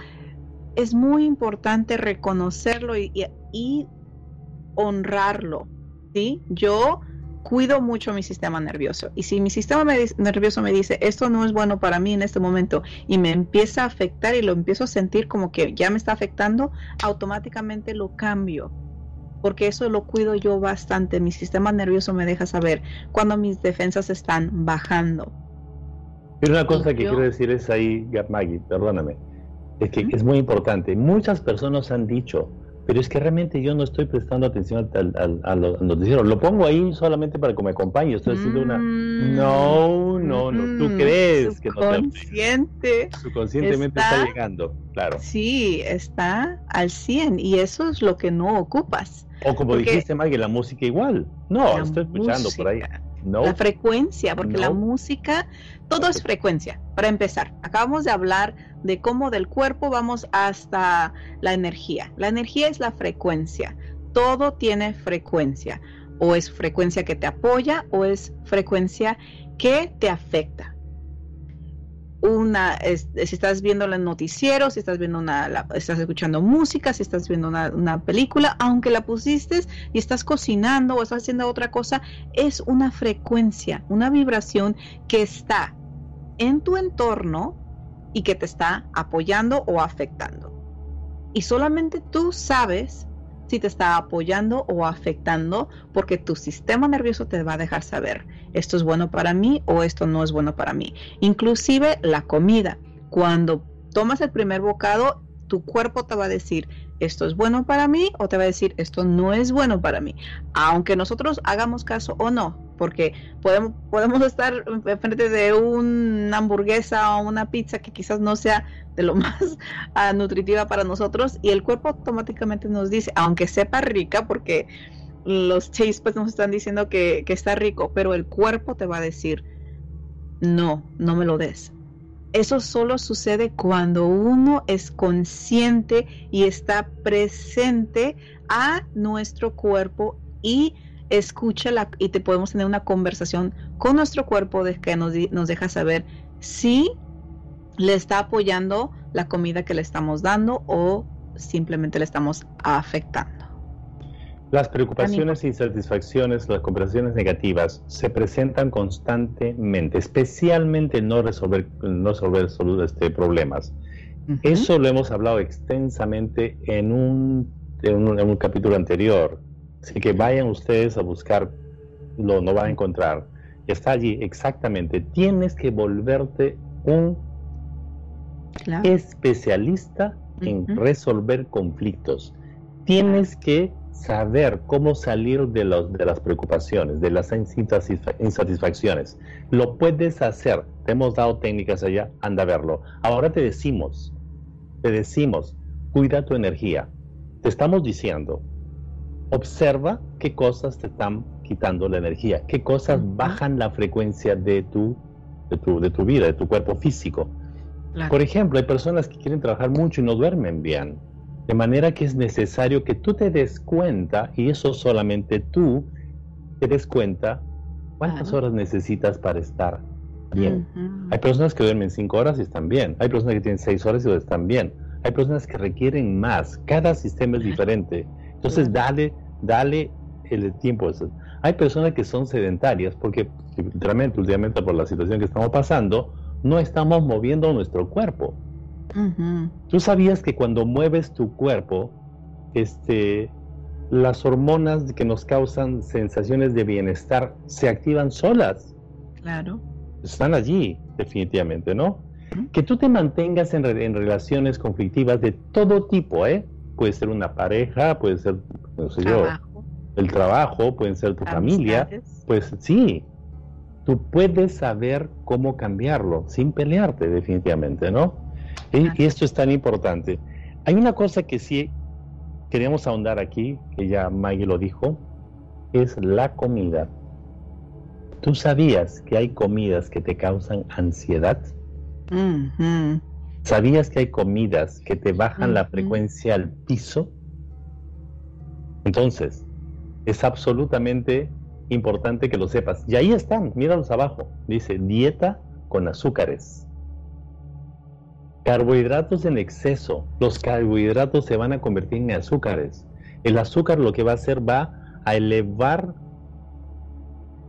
Es muy importante reconocerlo y, honrarlo. ¿sí? Yo cuido mucho mi sistema nervioso. Y si mi sistema nervioso me dice, esto no es bueno para mí en este momento, y me empieza a afectar y lo empiezo a sentir como que ya me está afectando, automáticamente lo cambio. Porque eso lo cuido yo bastante. Mi sistema nervioso me deja saber cuando mis defensas están bajando. Pero una cosa que quiero decir es ahí, Maggie, perdóname, es que es muy importante. Muchas personas han dicho, pero es que realmente yo no estoy prestando atención al, al, noticiero. Lo pongo ahí solamente para que me acompañe. Estoy haciendo una. Mm. No, no, no. Tú mm. crees que no Consciente. Subconscientemente está, está, llegando, claro. Sí, está al 100 y eso es lo que no ocupas. O como dijiste, Maggie, la música igual. No, estoy escuchando por ahí. La frecuencia, porque la música, todo es frecuencia. Para empezar, acabamos de hablar de cómo del cuerpo vamos hasta la energía. La energía es la frecuencia. Todo tiene frecuencia. O es frecuencia que te apoya o es frecuencia que te afecta. Una, si estás viendo el noticiero, si estás viendo una, estás escuchando música, si estás viendo una, una, película, aunque la pusiste y estás cocinando o estás haciendo otra cosa, es una frecuencia, una vibración que está en tu entorno y que te está apoyando o afectando. Y solamente tú sabes si te está apoyando o afectando, porque tu sistema nervioso te va a dejar saber, esto es bueno para mí o esto no es bueno para mí. Inclusive la comida. Cuando tomas el primer bocado, tu cuerpo te va a decir, esto es bueno para mí o te va a decir, esto no es bueno para mí. Aunque nosotros hagamos caso o no, porque podemos, podemos estar frente de una hamburguesa o una pizza que quizás no sea de lo más ah, nutritiva para nosotros y el cuerpo automáticamente nos dice, aunque sepa rica, porque los chase pues nos están diciendo que, que está rico, pero el cuerpo te va a decir, no, no me lo des. Eso solo sucede cuando uno es consciente y está presente a nuestro cuerpo y escucha la, y te podemos tener una conversación con nuestro cuerpo de que nos, nos deja saber si le está apoyando la comida que le estamos dando o simplemente le estamos afectando. Las preocupaciones y insatisfacciones, las conversaciones negativas se presentan constantemente, especialmente no resolver, no resolver este, problemas. Eso lo hemos hablado extensamente en un, en un, capítulo anterior. Así que vayan ustedes a buscar, lo no van a encontrar. Está allí exactamente. Tienes que volverte un especialista en resolver conflictos. Tienes que saber cómo salir de, los, de las preocupaciones, de las insatisfacciones. Lo puedes hacer. Te hemos dado técnicas allá, anda a verlo. Ahora te decimos, te decimos, cuida tu energía. Te estamos diciendo, observa qué cosas te están quitando la energía, qué cosas bajan la frecuencia de tu, de tu, de tu vida, de tu cuerpo físico. Por ejemplo, hay personas que quieren trabajar mucho y no duermen bien. De manera que es necesario que tú te des cuenta, y eso solamente tú te des cuenta, cuántas horas necesitas para estar bien. Hay personas que duermen cinco horas y están bien. Hay personas que tienen seis horas y están bien. Hay personas que requieren más. Cada sistema es diferente. Entonces, dale, dale el tiempo. Hay personas que son sedentarias porque, literalmente, últimamente por la situación que estamos pasando, no estamos moviendo nuestro cuerpo. Tú sabías que cuando mueves tu cuerpo, este, las hormonas que nos causan sensaciones de bienestar se activan solas. Claro. Están allí, definitivamente, ¿no? Que tú te mantengas en, relaciones conflictivas de todo tipo, ¿eh? Puede ser una pareja, puede ser, no sé yo, el trabajo, puede ser tu familia. Pues sí, tú puedes saber cómo cambiarlo sin pelearte, definitivamente, ¿no? Y, esto es tan importante. Hay una cosa que sí queríamos ahondar aquí, que ya Maggie lo dijo, es la comida. ¿Tú sabías que hay comidas que te causan ansiedad? ¿Sabías que hay comidas que te bajan la frecuencia al piso? Entonces, es absolutamente importante que lo sepas. Y ahí están, míralos abajo. Dice dieta con azúcares. Carbohidratos en exceso. Los carbohidratos se van a convertir en azúcares. El azúcar lo que va a hacer va a elevar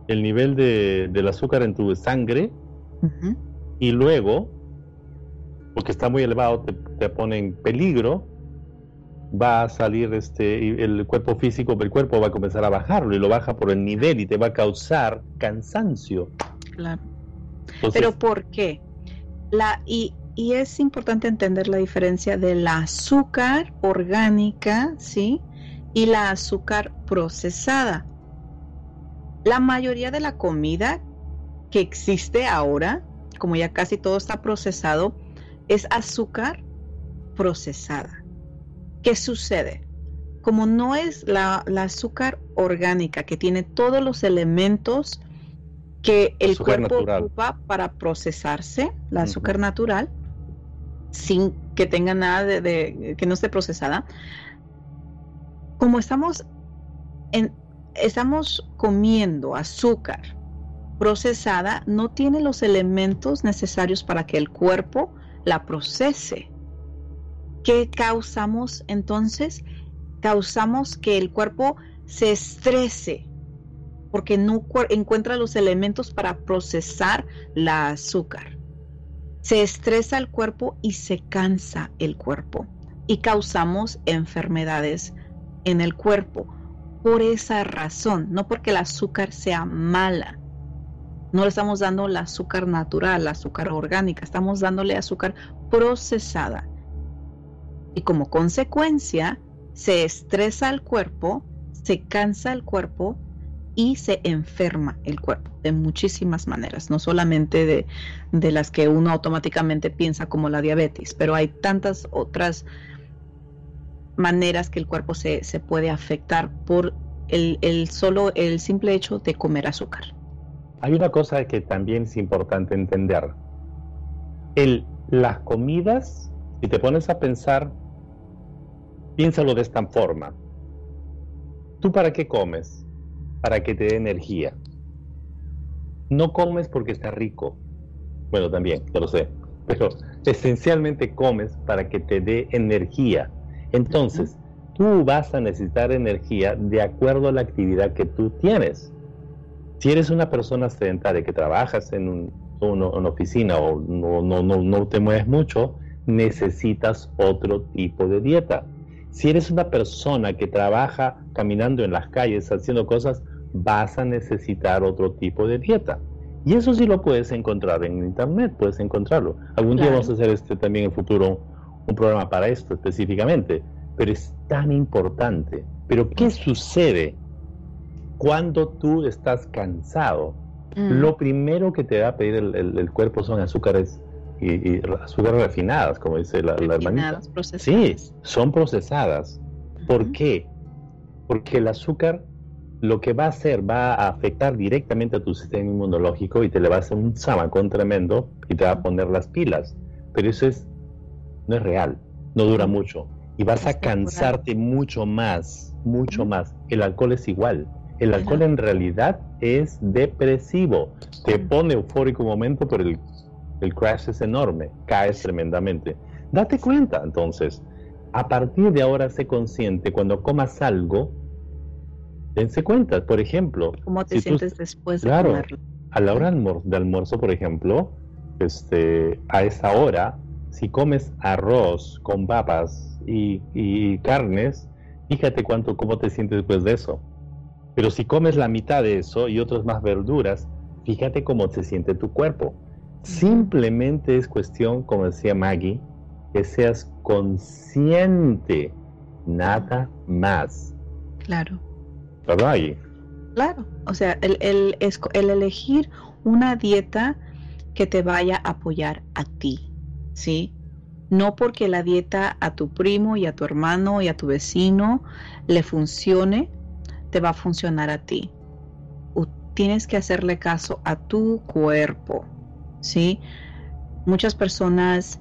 el nivel de, del azúcar en tu sangre y luego, porque está muy elevado, te, pone en peligro, va a salir este, el cuerpo físico, el cuerpo va a comenzar a bajarlo y lo baja por el nivel y te va a causar cansancio. Claro. Pero ¿por qué? La, y y es importante entender la diferencia de la azúcar orgánica, ¿sí? Y la azúcar procesada. La mayoría de la comida que existe ahora, como ya casi todo está procesado, es azúcar procesada. ¿Qué sucede? Como no es la, azúcar orgánica que tiene todos los elementos que el cuerpo ocupa para procesarse, la azúcar natural, sin que tenga nada de, que no esté procesada. Como estamos en, estamos comiendo azúcar procesada no tiene los elementos necesarios para que el cuerpo la procese. ¿Qué causamos entonces? Causamos que el cuerpo se estrese porque no encuentra los elementos para procesar la azúcar. Se estresa el cuerpo y se cansa el cuerpo y causamos enfermedades en el cuerpo. Por esa razón, no porque el azúcar sea mala. No le estamos dando el azúcar natural, la azúcar orgánica, estamos dándole azúcar procesada. Y como consecuencia, se estresa el cuerpo, se cansa el cuerpo y se enferma el cuerpo de muchísimas maneras, no solamente de, de, las que uno automáticamente piensa como la diabetes, pero hay tantas otras maneras que el cuerpo se, se puede afectar por el, el, solo el simple hecho de comer azúcar. Hay una cosa que también es importante entender. El, las comidas, si te pones a pensar, piénsalo de esta forma. ¿Tú para qué comes? Para que te dé energía. No comes porque está rico. Bueno, también, ya lo sé. Pero esencialmente comes para que te dé energía. Entonces, tú vas a necesitar energía de acuerdo a la actividad que tú tienes. Si eres una persona sedentaria que trabajas en una oficina o no, no, no, no te mueves mucho, necesitas otro tipo de dieta. Si eres una persona que trabaja caminando en las calles haciendo cosas, vas a necesitar otro tipo de dieta. Y eso sí lo puedes encontrar en internet, puedes encontrarlo. Algún día vamos a hacer este también en el futuro un programa para esto específicamente, pero es tan importante. Pero ¿qué sucede cuando tú estás cansado? Mm. Lo primero que te va a pedir el, cuerpo son azúcares y, azúcares refinadas, como dice la, la hermanita. Sí, son procesadas. ¿Por qué? Porque el azúcar lo que va a hacer va a afectar directamente a tu sistema inmunológico y te le va a hacer un zamacón tremendo y te va a poner las pilas. Pero eso es, no es real, no dura mucho. Y vas a cansarte mucho más, mucho más. El alcohol es igual. El alcohol en realidad es depresivo. Te pone eufórico un momento, pero el, el crash es enorme, caes tremendamente. Date cuenta entonces, a partir de ahora sé consciente, cuando comas algo, dense cuenta, por ejemplo. ¿Cómo te sientes después de claro, A la hora de almuerzo, por ejemplo, este, a esa hora, si comes arroz con papas y, carnes, fíjate cuánto, cómo te sientes después de eso. Pero si comes la mitad de eso y otras más verduras, fíjate cómo se siente tu cuerpo. Simplemente es cuestión, como decía Maggie, que seas consciente, nada más. Claro. Claro, o sea, el, el, el elegir una dieta que te vaya a apoyar a ti, ¿sí? No porque la dieta a tu primo y a tu hermano y a tu vecino le funcione, te va a funcionar a ti. tienes que hacerle caso a tu cuerpo, ¿sí? Muchas personas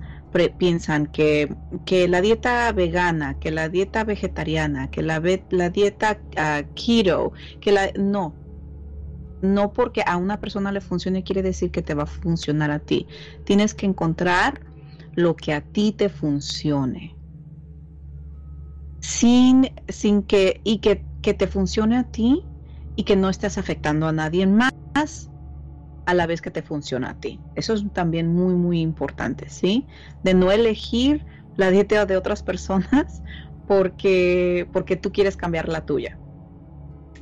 piensan que, que, la dieta vegana, que la dieta vegetariana, que la, la dieta ah, keto, que la... No, no porque a una persona le funcione quiere decir que te va a funcionar a ti. Tienes que encontrar lo que a ti te funcione. Sin, sin que, y que, que te funcione a ti y que no estés afectando a nadie más a la vez que te funciona a ti. Eso es también muy, muy importante, ¿sí? De no elegir la dieta de otras personas porque, porque tú quieres cambiar la tuya.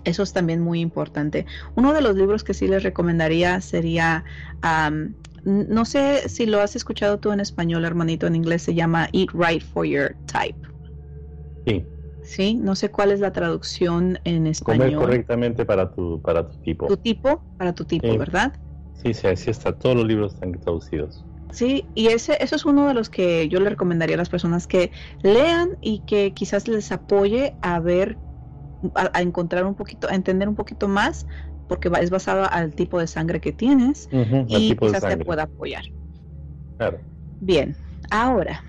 Eso es también muy importante. Uno de los libros que sí les recomendaría sería, no sé si lo has escuchado tú en español, hermanito, en inglés se llama Eat Right for Your Type. Sí. Sí, no sé cuál es la traducción en español. Comer correctamente para tu, para tu tipo. Tu tipo, para tu tipo, ¿verdad? Sí, sí, así está. Todos los libros están traducidos. Sí, y ese, eso es uno de los que yo le recomendaría a las personas que lean y que quizás les apoye a ver, a, encontrar un poquito, a entender un poquito más, porque es basado al tipo de sangre que tienes y quizás te pueda apoyar. Claro. Bien, ahora,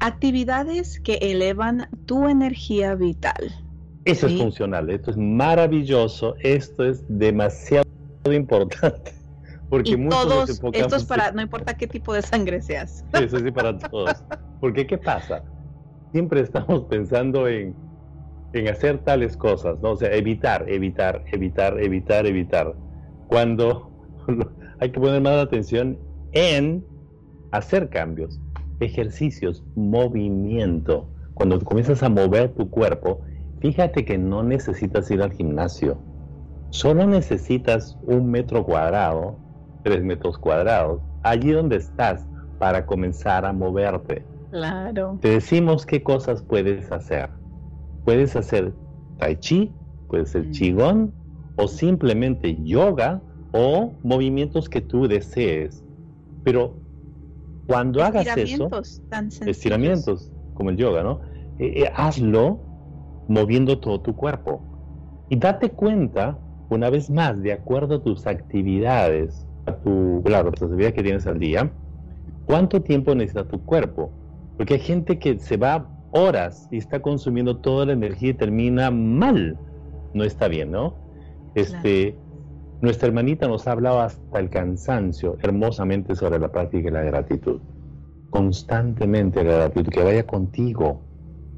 actividades que elevan tu energía vital. Eso es funcional, esto es maravilloso, esto es demasiado importante. Porque y todos, esto es para, no importa qué tipo de sangre seas. Eso sí, para todos. Porque, ¿qué pasa? Siempre estamos pensando en, en hacer tales cosas, ¿no? O sea, evitar, evitar, evitar, evitar, evitar. Cuando hay que poner más atención en hacer cambios, ejercicios, movimiento. Cuando comienzas a mover tu cuerpo, fíjate que no necesitas ir al gimnasio. Solo necesitas un metro cuadrado, tres metros cuadrados, allí donde estás, para comenzar a moverte. Claro. Te decimos qué cosas puedes hacer. Puedes hacer tai chi, puedes hacer mm. qigong, o simplemente yoga, o movimientos que tú desees. Pero cuando hagas eso, estiramientos, como el yoga, ¿no? Eh, eh, hazlo moviendo todo tu cuerpo. Y date cuenta, una vez más, de acuerdo a tus actividades, tu, las actividades que tienes al día, cuánto tiempo necesita tu cuerpo. Porque hay gente que se va horas y está consumiendo toda la energía y termina mal. No está bien, ¿no? Este, Nuestra hermanita nos ha hablado hasta el cansancio hermosamente sobre la práctica de la gratitud. Constantemente la gratitud, que vaya contigo.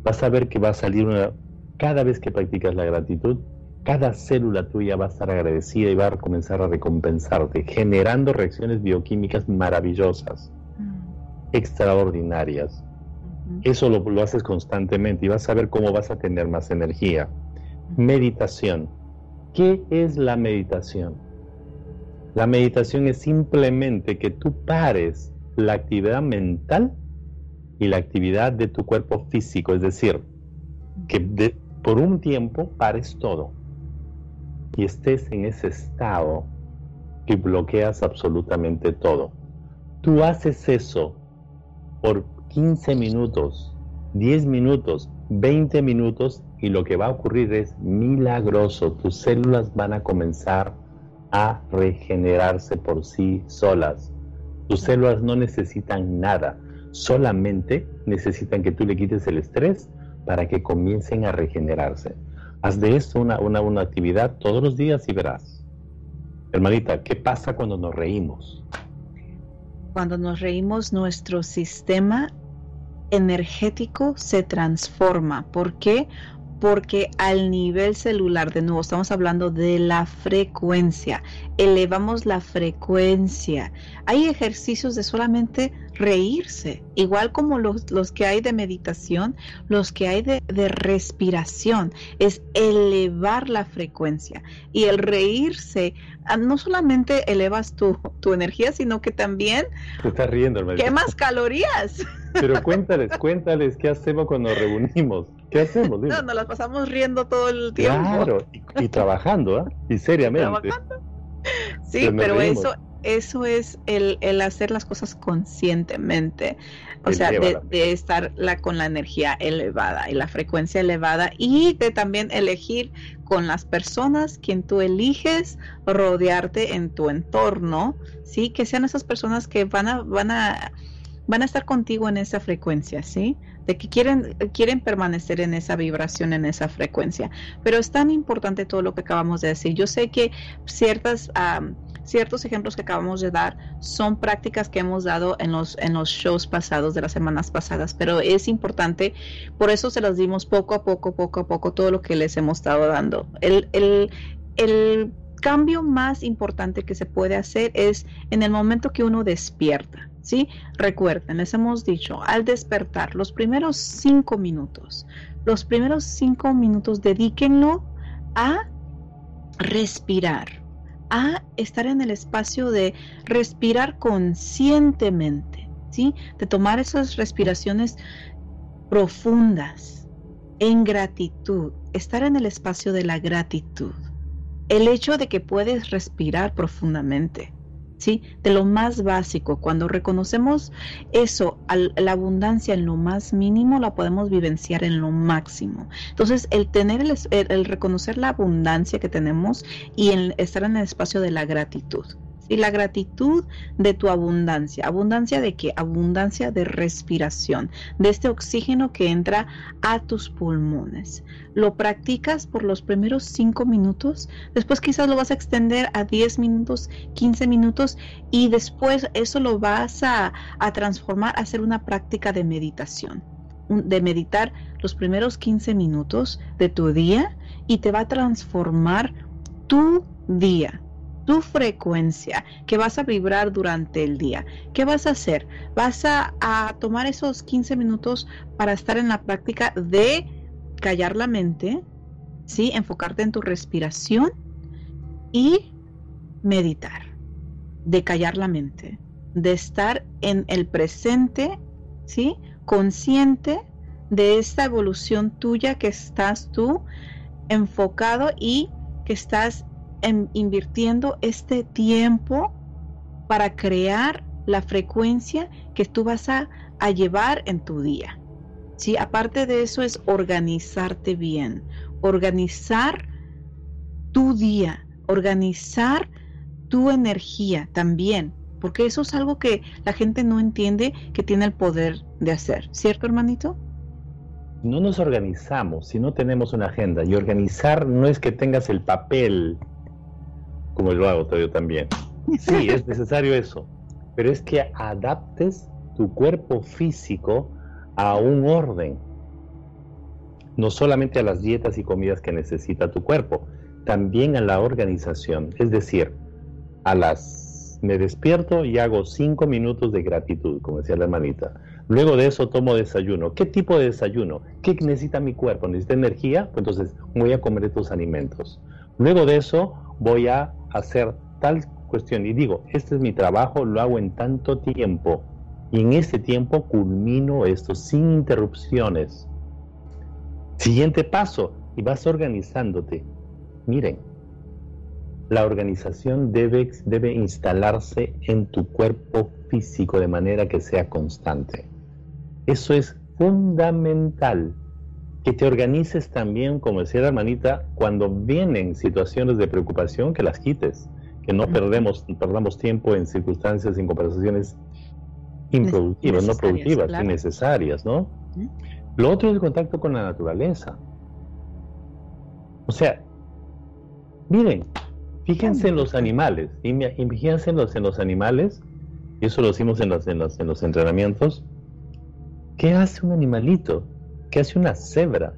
Vas a ver que va a salir una... Cada vez que practicas la gratitud, cada célula tuya va a estar agradecida y va a comenzar a recompensarte, generando reacciones bioquímicas maravillosas, mm. extraordinarias. Eso lo, lo, haces constantemente y vas a ver cómo vas a tener más energía. Meditación. ¿Qué es la meditación? La meditación es simplemente que tú pares la actividad mental y la actividad de tu cuerpo físico, es decir, que por un tiempo pares todo y estés en ese estado que bloqueas absolutamente todo. Tú haces eso por 15 minutos, 10 minutos, 20 minutos y lo que va a ocurrir es milagroso. Tus células van a comenzar a regenerarse por sí solas. Tus células no necesitan nada, solamente necesitan que tú le quites el estrés para que comiencen a regenerarse. Haz de esto una, una, una actividad todos los días y verás. Hermanita, ¿qué pasa cuando nos reímos? Cuando nos reímos, nuestro sistema energético se transforma. ¿Por qué? porque al nivel celular, de nuevo, estamos hablando de la frecuencia, elevamos la frecuencia. Hay ejercicios de solamente reírse, igual como los, los que hay de meditación, los que hay de, respiración, es elevar la frecuencia. Y el reírse, ah, no solamente elevas tu, tu energía, sino que también... Te estás riendo, Quemas calorías. Pero cuéntales, cuéntales, ¿qué hacemos cuando nos reunimos? ¿Qué hacemos? No, nos las pasamos riendo todo el tiempo. Claro, y, trabajando, ¿eh? Y seriamente. Sí, pero eso, eso es el, el, hacer las cosas conscientemente, o sea, de, de, estar la, con la energía elevada y la frecuencia elevada y de también elegir con las personas quien tú eliges rodearte en tu entorno, sí, que sean esas personas que van a, van a, van a estar contigo en esa frecuencia, sí, de que quieren, quieren permanecer en esa vibración, en esa frecuencia. Pero es tan importante todo lo que acabamos de decir. Yo sé que ciertas ciertos ejemplos que acabamos de dar son prácticas que hemos dado en los, en los shows pasados de las semanas pasadas, pero es importante, por eso se las dimos poco a poco, poco a poco, todo lo que les hemos estado dando. El, el, el cambio más importante que se puede hacer es en el momento que uno despierta. ¿sí? Recuerden, les hemos dicho, al despertar, los primeros cinco minutos, los primeros cinco minutos dedíquenlo a respirar a estar en el espacio de respirar conscientemente, ¿sí? De tomar esas respiraciones profundas en gratitud, estar en el espacio de la gratitud. El hecho de que puedes respirar profundamente, ¿sí? De lo más básico, cuando reconocemos eso, la abundancia en lo más mínimo, la podemos vivenciar en lo máximo. Entonces, el tener, el, reconocer la abundancia que tenemos y el estar en el espacio de la gratitud. Y la gratitud de tu abundancia. ¿Abundancia de qué? Abundancia de respiración, de este oxígeno que entra a tus pulmones. Lo practicas por los primeros 5 minutos, después quizás lo vas a extender a 10 minutos, 15 minutos y después eso lo vas a, a transformar a hacer una práctica de meditación. De meditar los primeros 15 minutos de tu día y te va a transformar tu día tu frecuencia que vas a vibrar durante el día. ¿Qué vas a hacer? Vas a, tomar esos 15 minutos para estar en la práctica de callar la mente, ¿sí? enfocarte en tu respiración y meditar, de callar la mente, de estar en el presente, ¿sí? consciente de esta evolución tuya que estás tú enfocado y que estás invirtiendo este tiempo para crear la frecuencia que tú vas a, llevar en tu día. ¿sí? Aparte de eso es organizarte bien, organizar tu día, organizar tu energía también, porque eso es algo que la gente no entiende que tiene el poder de hacer, ¿cierto hermanito? No nos organizamos si no tenemos una agenda y organizar no es que tengas el papel como lo hago yo también. Sí, es necesario eso, pero es que adaptes tu cuerpo físico a un orden, no solamente a las dietas y comidas que necesita tu cuerpo, también a la organización, es decir, a las me despierto y hago cinco minutos de gratitud, como decía la hermanita. Luego de eso tomo desayuno. ¿Qué tipo de desayuno? ¿Qué necesita mi cuerpo? ¿Necesita energía? Pues entonces voy a comer estos alimentos. Luego de eso voy a hacer tal cuestión y digo, este es mi trabajo, lo hago en tanto tiempo y en ese tiempo culmino esto sin interrupciones. Siguiente paso, y vas organizándote. Miren, la organización debe, debe instalarse en tu cuerpo físico de manera que sea constante. Eso es fundamental que te organices también, como decía la hermanita, cuando vienen situaciones de preocupación, que las quites, que no perdemos, perdamos tiempo en circunstancias, en conversaciones improductivas, no productivas, innecesarias, ¿no? Lo otro es el contacto con la naturaleza. O sea, miren, fíjense en los animales, y, fíjense en los, en los animales, y eso lo hicimos en los, en los, en los entrenamientos, ¿qué hace un animalito? ¿Qué hace una cebra?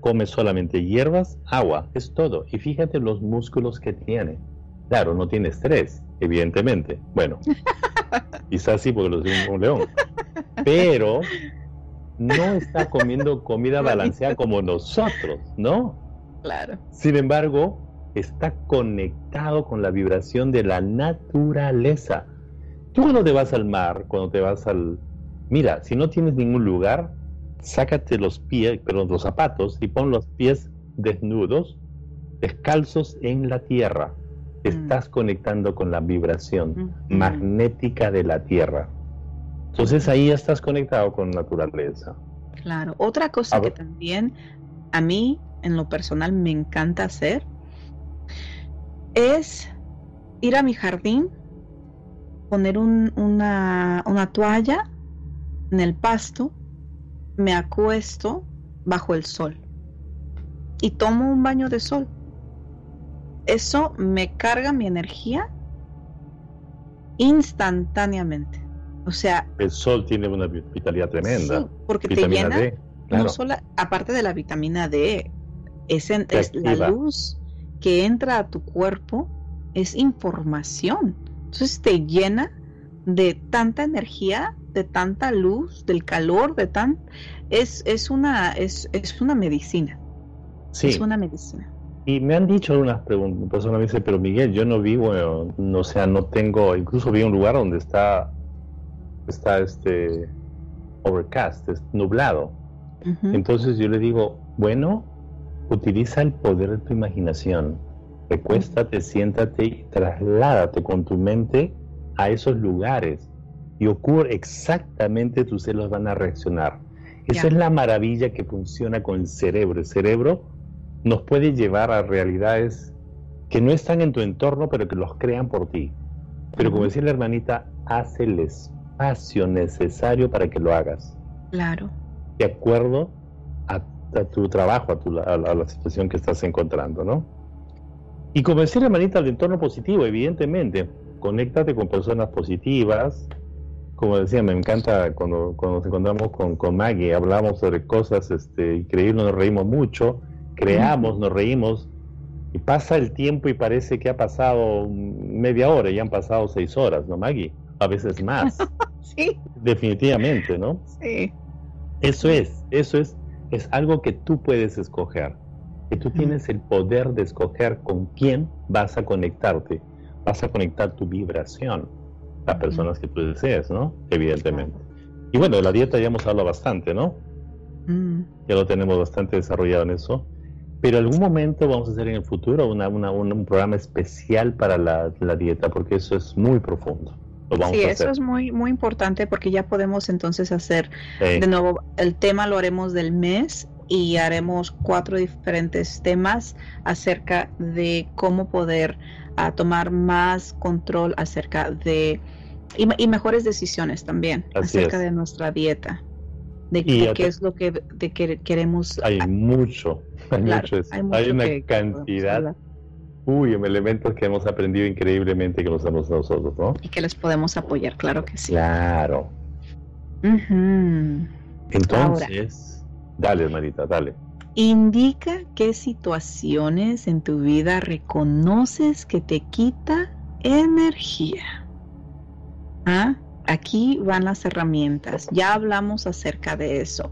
Come solamente hierbas, agua, es todo. Y fíjate los músculos que tiene. Claro, no tiene estrés, evidentemente. Bueno, quizás sí porque lo tiene un león. Pero no está comiendo comida balanceada como nosotros, ¿no? Claro. Sin embargo, está conectado con la vibración de la naturaleza. Tú cuando te vas al mar, cuando te vas al... Mira, si no tienes ningún lugar, sácate los pies, perdón, los zapatos y pon los pies desnudos, descalzos en la tierra. Mm. Estás conectando con la vibración mm. magnética de la tierra. Entonces ahí ya estás conectado con naturaleza. Claro. Otra cosa que también a mí, en lo personal, me encanta hacer es ir a mi jardín, poner una, una toalla en el pasto me acuesto bajo el sol y tomo un baño de sol. Eso me carga mi energía instantáneamente. O sea, el sol tiene una vitalidad tremenda. porque te llena, no solo, aparte de la vitamina D, es, es la luz que entra a tu cuerpo, es información. Entonces te llena de tanta energía de tanta luz, del calor, de tan es, es una es, es una medicina. Sí. Es una medicina. Y me han dicho algunas preguntas, persona me dice, pero Miguel, yo no vivo, no sea, no tengo, incluso vi un lugar donde está está este overcast, es nublado. Entonces yo le digo, bueno, utiliza el poder de tu imaginación. Recuéstate, siéntate y trasládate con tu mente a esos lugares y ocurre exactamente, tus celos van a reaccionar. Esa es la maravilla que funciona con el cerebro. El cerebro nos puede llevar a realidades que no están en tu entorno, pero que los crean por ti. Pero como decía la hermanita, haz el espacio necesario para que lo hagas. Claro. De acuerdo a, tu trabajo, a, la situación que estás encontrando, ¿no? Y como decía la hermanita, el entorno positivo, evidentemente, conéctate con personas positivas. Como decía, me encanta cuando, cuando nos encontramos con, con Maggie, hablamos sobre cosas este, increíbles, nos reímos mucho, creamos, nos reímos, y pasa el tiempo y parece que ha pasado media hora y han pasado seis horas, ¿no, Maggie? A veces más. sí. Definitivamente, ¿no? Sí. Eso es, eso es, es algo que tú puedes escoger, que tú tienes el poder de escoger con quién vas a conectarte, vas a conectar tu vibración a personas que tú desees, ¿no? Evidentemente. Y bueno, de la dieta ya hemos hablado bastante, ¿no? Mm. Ya lo tenemos bastante desarrollado en eso. Pero algún momento vamos a hacer en el futuro una, un programa especial para la, dieta, porque eso es muy profundo. sí, eso es muy, muy importante porque ya podemos entonces hacer de nuevo, el tema lo haremos del mes y haremos cuatro diferentes temas acerca de cómo poder ah, tomar más control acerca de y, mejores decisiones también acerca de nuestra dieta de, qué es lo que, de que queremos. Hay mucho, hay, hay, una cantidad. Uy, elementos que hemos aprendido increíblemente que los usamos nosotros, ¿no? Y que les podemos apoyar, claro que sí. Claro. Entonces, dale, hermanita, dale. Indica qué situaciones en tu vida reconoces que te quita energía. ¿Ah? Aquí van las herramientas. Ya hablamos acerca de eso.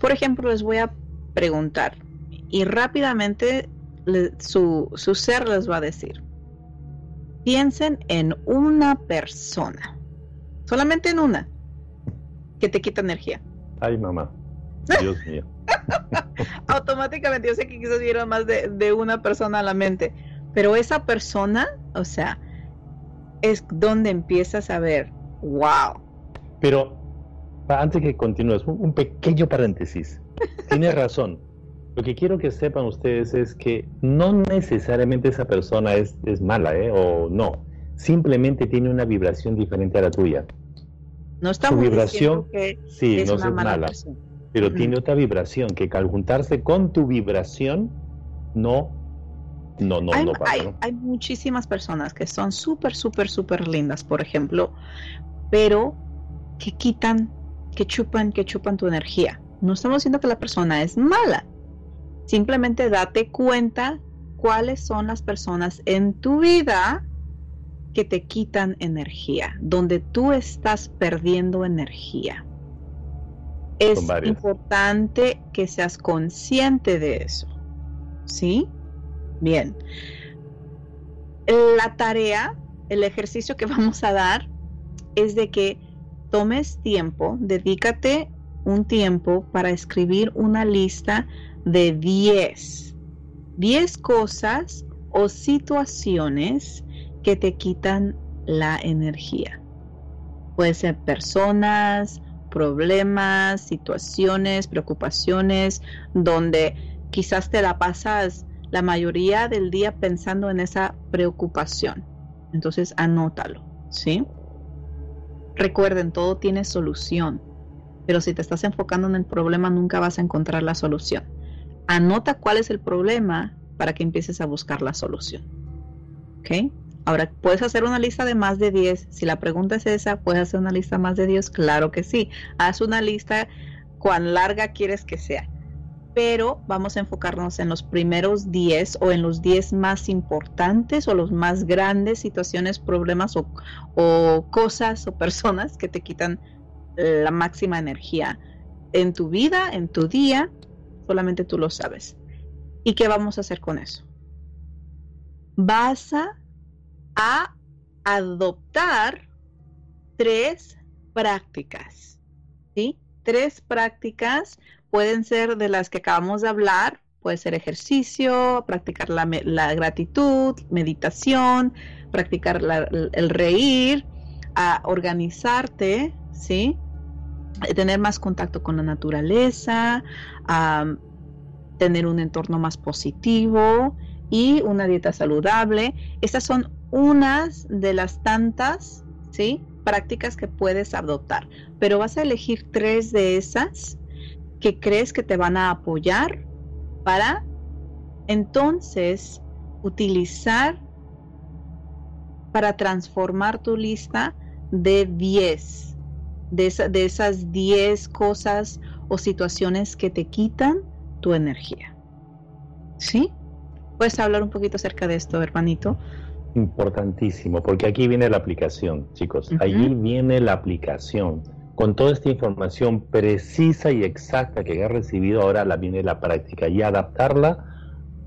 Por ejemplo, les voy a preguntar y rápidamente su, su ser les va a decir. Piensen en una persona, solamente en una, que te quita energía. Ay, mamá. Dios mío. Automáticamente, yo sé que quizás vieron más de, de, una persona a la mente, pero esa persona, o sea, es donde empiezas a ver, Wow. Pero antes que continúes, un, pequeño paréntesis. Tienes razón. Lo que quiero que sepan ustedes es que no necesariamente esa persona es, es mala, ¿eh? O no. Simplemente tiene una vibración diferente a la tuya. No estamos Su vibración, que sí, no es mala, pero tiene otra vibración que al juntarse con tu vibración no no, no, hay, no hay, hay, muchísimas personas que son súper, súper, súper lindas. Por ejemplo, pero que quitan, que chupan, que chupan tu energía. No estamos diciendo que la persona es mala. Simplemente date cuenta cuáles son las personas en tu vida que te quitan energía, donde tú estás perdiendo energía. Es importante que seas consciente de eso. ¿Sí? Bien. La tarea, el ejercicio que vamos a dar es de que tomes tiempo, dedícate un tiempo para escribir una lista de 10, 10 cosas o situaciones que te quitan la energía. Puede ser personas, problemas, situaciones, preocupaciones, donde quizás te la pasas la mayoría del día pensando en esa preocupación. Entonces anótalo, ¿sí? Recuerden, todo tiene solución, pero si te estás enfocando en el problema nunca vas a encontrar la solución. Anota cuál es el problema para que empieces a buscar la solución. ¿Ok? Ahora, ¿puedes hacer una lista de más de 10? Si la pregunta es esa, ¿puedes hacer una lista más de 10? Claro que sí. Haz una lista cuán larga quieres que sea pero vamos a enfocarnos en los primeros 10 o en los 10 más importantes o los más grandes situaciones, problemas o, cosas o personas que te quitan la máxima energía en tu vida, en tu día, solamente tú lo sabes. ¿Y qué vamos a hacer con eso? Vas a, a adoptar tres prácticas, ¿sí? Tres prácticas pueden ser de las que acabamos de hablar, puede ser ejercicio, practicar la, gratitud, meditación, practicar el reír, a organizarte, ¿sí? Tener más contacto con la naturaleza, tener un entorno más positivo y una dieta saludable. Estas son unas de las tantas, ¿sí? Prácticas que puedes adoptar, pero vas a elegir tres de esas que crees que te van a apoyar para entonces utilizar para transformar tu lista de 10, de, de esas 10 cosas o situaciones que te quitan tu energía. ¿Sí? ¿Puedes hablar un poquito acerca de esto, hermanito? Importantísimo, porque aquí viene la aplicación, chicos. Allí viene la aplicación. Con toda esta información precisa y exacta que has recibido, ahora la viene la práctica y adaptarla,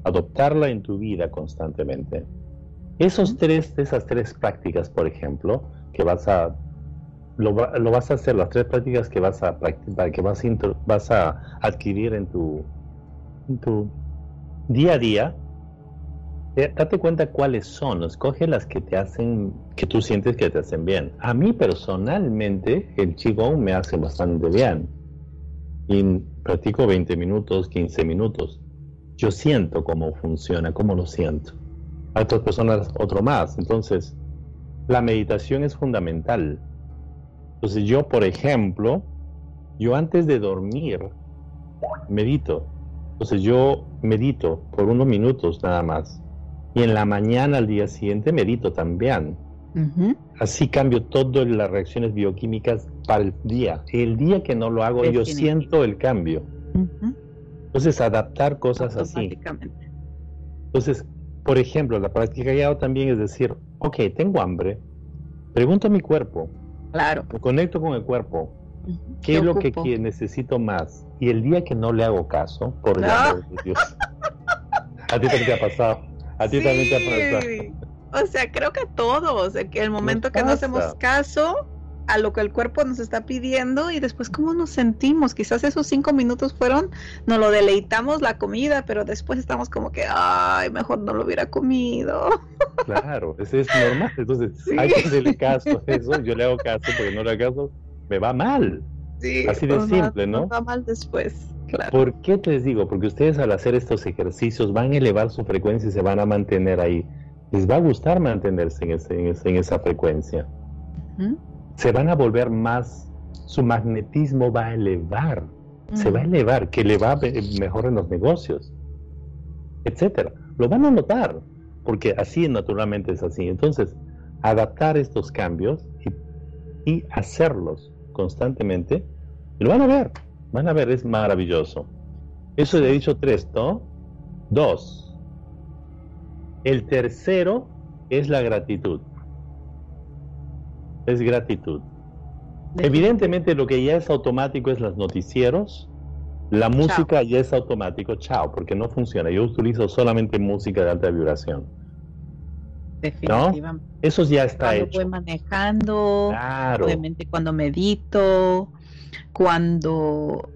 adoptarla en tu vida constantemente. Esos tres, esas tres prácticas, por ejemplo, que vas a lo, vas a hacer, las tres prácticas que vas a practicar, que vas a, vas a adquirir en tu, en tu día a día, date cuenta cuáles son, escoge las que te hacen, que tú sientes que te hacen bien. A mí personalmente el Qigong me hace bastante bien. Y practico 20 minutos, 15 minutos. Yo siento cómo funciona, cómo lo siento. A otras personas otro más. Entonces, la meditación es fundamental. Entonces yo, por ejemplo, yo antes de dormir medito. Entonces yo medito por unos minutos nada más y en la mañana al día siguiente medito también. Así cambio todas las reacciones bioquímicas para el día. El día que no lo hago, yo siento el cambio. Entonces, adaptar cosas así. Entonces, por ejemplo, la práctica que hago también es decir, ok, tengo hambre, pregunto a mi cuerpo. Claro. Me conecto con el cuerpo. ¿Qué, es lo que, necesito más? Y el día que no le hago caso, por el amor de Dios. a ti te ha pasado. A ti también te ha pasado. O sea, creo que todos, que el momento que no hacemos caso a lo que el cuerpo nos está pidiendo y después cómo nos sentimos. Quizás esos cinco minutos fueron, nos lo deleitamos la comida, pero después estamos como que, ay, mejor no lo hubiera comido. Claro, eso es normal. Entonces, hay que hacerle caso a eso. Yo le hago caso porque no le hago caso, me va mal. Sí, Así de simple, ¿no? Me va mal después. ¿Por qué te les digo? Porque ustedes al hacer estos ejercicios van a elevar su frecuencia y se van a mantener ahí. Les va a gustar mantenerse en, esa frecuencia. Se van a volver más, su magnetismo va a elevar, se va a elevar, que le va mejor en los negocios, etcétera. Lo van a notar, porque así naturalmente es así. Entonces, adaptar estos cambios y, y hacerlos constantemente, lo van a ver. Van a ver, es maravilloso. Eso le he dicho tres, ¿no? Dos. El tercero es la gratitud. Es gratitud. Evidentemente lo que ya es automático es los noticieros. La música ya es automático, chao, porque no funciona. Yo utilizo solamente música de alta vibración. Definitivamente. Eso ya está cuando hecho. Voy manejando, claro. obviamente cuando medito, cuando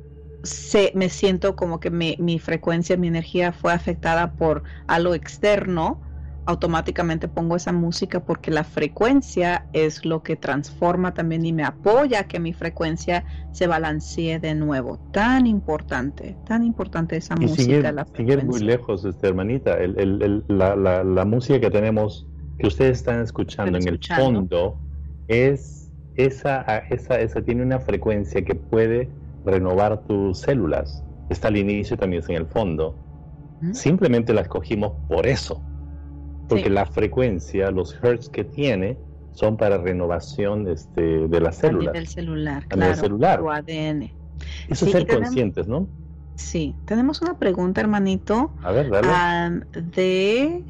se, me siento como que mi, mi, frecuencia, mi energía fue afectada por algo externo, automáticamente pongo esa música porque la frecuencia es lo que transforma también y me apoya a que mi frecuencia se balancee de nuevo. Tan importante, tan importante esa música. la muy lejos, este, hermanita. El, el, la, la, la, música que tenemos, que ustedes están escuchando en el fondo, es esa, esa, esa tiene una frecuencia que puede renovar tus células. Está al inicio y también está en el fondo. Simplemente la escogimos por eso. Porque la frecuencia, los hertz que tiene, son para renovación este, de las células. A nivel celular, a nivel celular. O ADN. Eso es ser conscientes, ¿no? Sí. Tenemos una pregunta, hermanito. A ver, dale. de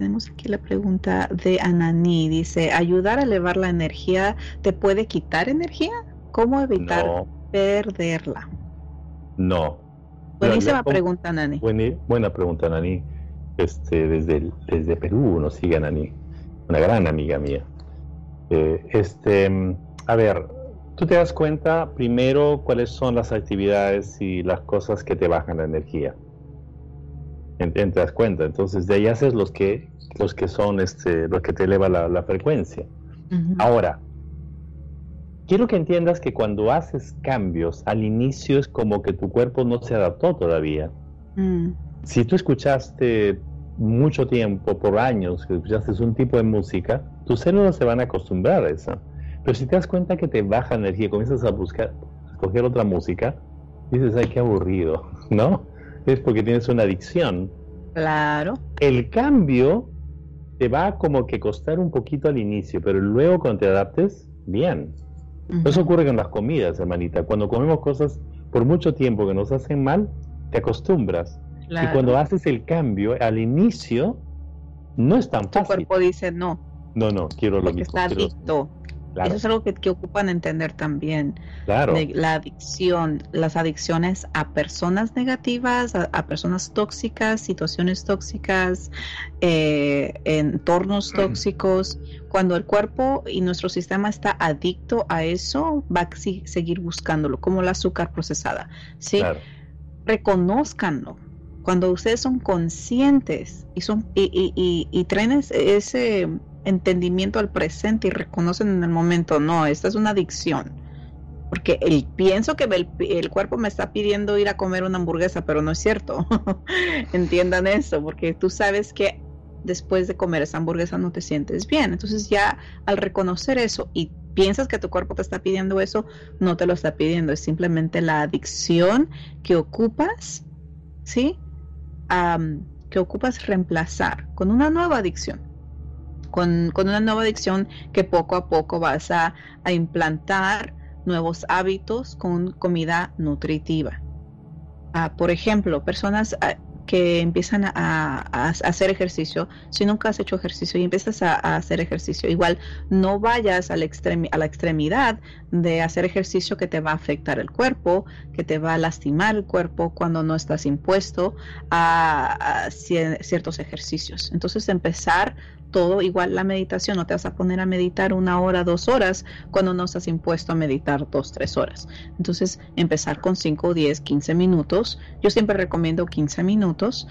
tenemos aquí la pregunta de Anani. Dice, ¿ayudar a elevar la energía te puede quitar energía? ¿Cómo evitar perderla? No. Buenísima pregunta, Anani. Buena, pregunta, Anani. Este, desde, desde Perú nos sigue Anani, una gran amiga mía. Eh, este, a ver, tú te das cuenta primero cuáles son las actividades y las cosas que te bajan la energía te das cuenta. Entonces de ahí haces los que, los que son este, los que te eleva la, frecuencia. Ahora, quiero que entiendas que cuando haces cambios al inicio es como que tu cuerpo no se adaptó todavía. Mm. Si tú escuchaste mucho tiempo, por años, que escuchaste un tipo de música, tus células se van a acostumbrar a eso. Pero si te das cuenta que te baja energía, comienzas a buscar, a escoger otra música, dices, ay, qué aburrido, ¿no? Es porque tienes una adicción. Claro. El cambio te va como que costar un poquito al inicio, pero luego cuando te adaptes, bien. Eso ocurre con las comidas, hermanita. Cuando comemos cosas por mucho tiempo que nos hacen mal, te acostumbras. Y cuando haces el cambio al inicio, no es tan fácil. Tu cuerpo dice no. No, no, quiero lo mismo. Está adicto. Eso es algo que, ocupan entender también. Claro. la adicción, las adicciones a personas negativas, a, personas tóxicas, situaciones tóxicas, eh, entornos tóxicos. Cuando el cuerpo y nuestro sistema está adicto a eso, va a seguir buscándolo, como la azúcar procesada. ¿sí? Claro. Reconózcanlo cuando ustedes son conscientes y son y, y, y, traen ese entendimiento al presente y reconocen en el momento, no, esta es una adicción. Porque el, pienso que el, cuerpo me está pidiendo ir a comer una hamburguesa, pero no es cierto. Entiendan eso, porque tú sabes que después de comer esa hamburguesa no te sientes bien. Entonces ya al reconocer eso y piensas que tu cuerpo te está pidiendo eso, no te lo está pidiendo, es simplemente la adicción que ocupas, ¿sí? que ocupas reemplazar con una nueva adicción con, una nueva adicción que poco a poco vas a, implantar nuevos hábitos con comida nutritiva. Ah, por ejemplo, personas ah, que empiezan a, hacer ejercicio, si nunca has hecho ejercicio y empiezas a, hacer ejercicio, igual no vayas a la, a la extremidad de hacer ejercicio que te va a afectar el cuerpo, que te va a lastimar el cuerpo cuando no estás impuesto a, ciertos ejercicios. Entonces empezar todo, igual la meditación, no te vas a poner a meditar una hora, dos horas cuando no estás impuesto a meditar dos, tres horas. Entonces, empezar con 5, 10, 15 minutos. Yo siempre recomiendo 15 minutos.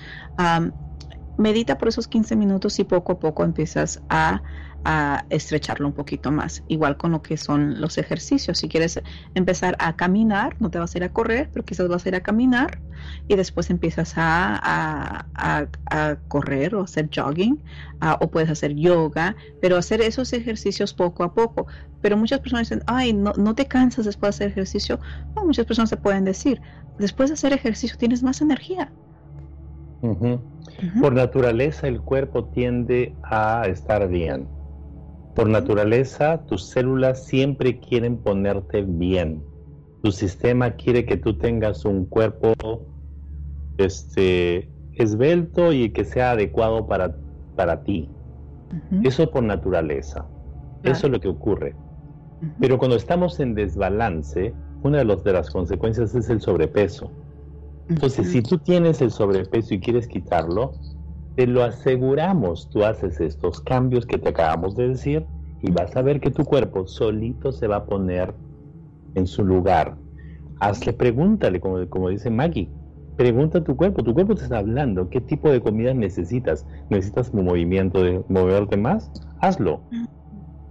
medita por esos 15 minutos y poco a poco empiezas a a estrecharlo un poquito más. Igual con lo que son los ejercicios. Si quieres empezar a caminar, no te vas a ir a correr, pero quizás vas a ir a caminar y después empiezas a, a, correr o hacer jogging o puedes hacer yoga, pero hacer esos ejercicios poco a poco. Pero muchas personas dicen, ay, no, no te cansas después de hacer ejercicio. No, muchas personas se pueden decir, después de hacer ejercicio tienes más energía. Por naturaleza el cuerpo tiende a estar bien por naturaleza, tus células siempre quieren ponerte bien. Tu sistema quiere que tú tengas un cuerpo este, esbelto y que sea adecuado para, para ti. Eso por naturaleza. Eso es lo que ocurre. Pero cuando estamos en desbalance, una de, los, de las consecuencias es el sobrepeso. Entonces, si tú tienes el sobrepeso y quieres quitarlo, te lo aseguramos, tú haces estos cambios que te acabamos de decir y vas a ver que tu cuerpo solito se va a poner en su lugar. Hazle, pregúntale, como, como dice Maggie, pregunta a tu cuerpo, tu cuerpo te está hablando, ¿qué tipo de comida necesitas? ¿Necesitas movimiento de moverte más? Hazlo.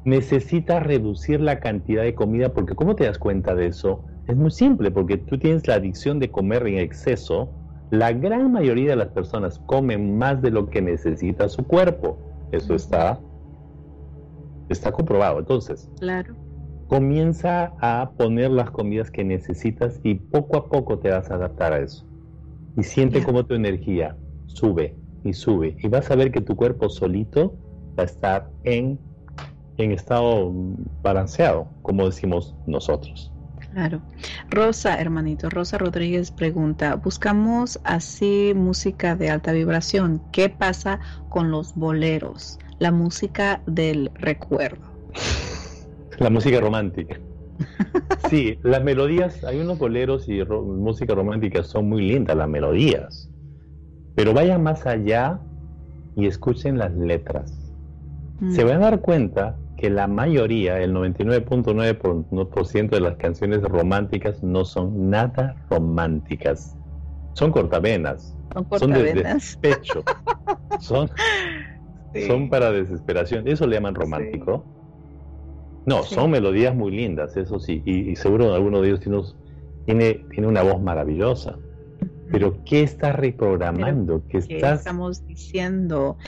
Necesitas reducir la cantidad de comida porque ¿cómo te das cuenta de eso? Es muy simple, porque tú tienes la adicción de comer en exceso la gran mayoría de las personas comen más de lo que necesita su cuerpo. Eso está, está comprobado. Entonces, claro. comienza a poner las comidas que necesitas y poco a poco te vas a adaptar a eso. Y siente cómo tu energía sube y sube. Y vas a ver que tu cuerpo solito va a estar en, en estado balanceado, como decimos nosotros. Claro. Rosa, hermanito, Rosa Rodríguez pregunta, buscamos así música de alta vibración. ¿Qué pasa con los boleros? La música del recuerdo. La música romántica. Sí, las melodías, hay unos boleros y música romántica son muy lindas las melodías, pero vayan más allá y escuchen las letras. Se mm. van a dar cuenta que la mayoría, el 99.9% de las canciones románticas no son nada románticas. Son cortavenas. Son, de despecho. son, son para desesperación. Eso le llaman romántico. No, son melodías muy lindas, eso sí. Y, seguro alguno de ellos tiene, tiene, una voz maravillosa. Pero ¿qué estás reprogramando? ¿Qué, estás... estamos diciendo?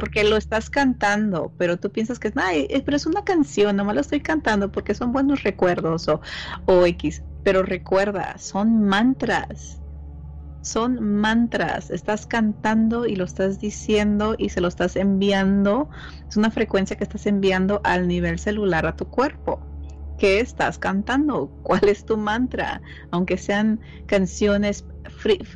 porque lo estás cantando, pero tú piensas que Ay, eh, pero es una canción, nomás lo estoy cantando porque son buenos recuerdos o, o X. Pero recuerda, son mantras. Son mantras. Estás cantando y lo estás diciendo y se lo estás enviando. Es una frecuencia que estás enviando al nivel celular a tu cuerpo. ¿Qué estás cantando? ¿Cuál es tu mantra? Aunque sean canciones,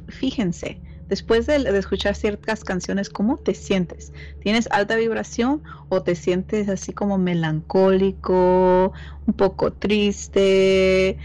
fíjense, después de, escuchar ciertas canciones, ¿cómo te sientes? ¿Tienes alta vibración o te sientes así como melancólico, un poco triste?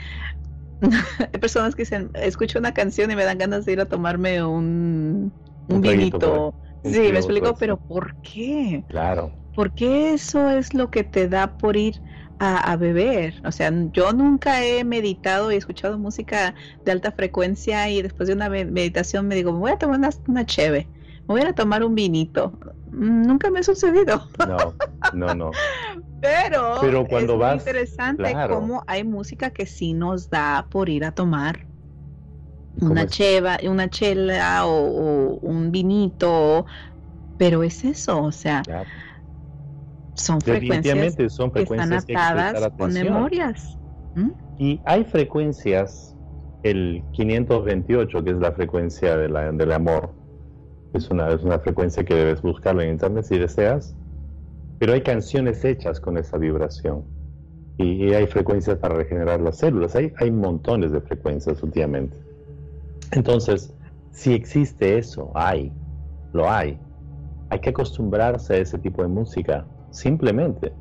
Hay personas que dicen, escucho una canción y me dan ganas de ir a tomarme un, un, vinito. sí, me explico, pero ¿por qué? Claro. ¿Por qué eso es lo que te da por ir a, beber. O sea, yo nunca he meditado y escuchado música de alta frecuencia y después de una meditación me digo, me voy a tomar una, una cheve, me voy a tomar un vinito. Mm, nunca me ha sucedido. No, no, no. Pero, Pero cuando es vas, interesante cómo hay música que sí nos da por ir a tomar una cheva, una chela o, un vinito, pero es eso, o sea, son frecuencias, son frecuencias que están atadas con memorias. Y hay frecuencias, el 528, que es la frecuencia de la, del amor, es una, es una frecuencia que debes buscarlo en internet si deseas, pero hay canciones hechas con esa vibración. Y, hay frecuencias para regenerar las células. Hay, hay montones de frecuencias últimamente. Entonces, si existe eso, hay, lo hay. Hay que acostumbrarse a ese tipo de música simplemente.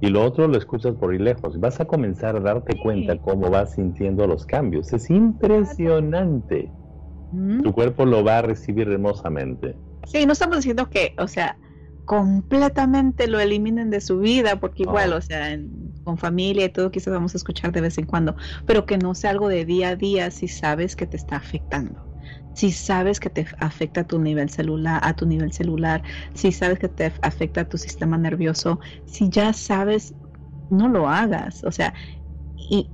Y lo otro lo escuchas por ahí lejos. Vas a comenzar a darte cuenta cómo vas sintiendo los cambios. Es impresionante. Tu cuerpo lo va a recibir hermosamente. Sí, no estamos diciendo que, o sea, completamente lo eliminen de su vida, porque igual, o sea, con familia y todo, quizás vamos a escuchar de vez en cuando, pero que no sea algo de día a día si sabes que te está afectando si sabes que te afecta a tu nivel celular, a tu nivel celular, si sabes que te afecta a tu sistema nervioso, si ya sabes, no lo hagas. O sea, y,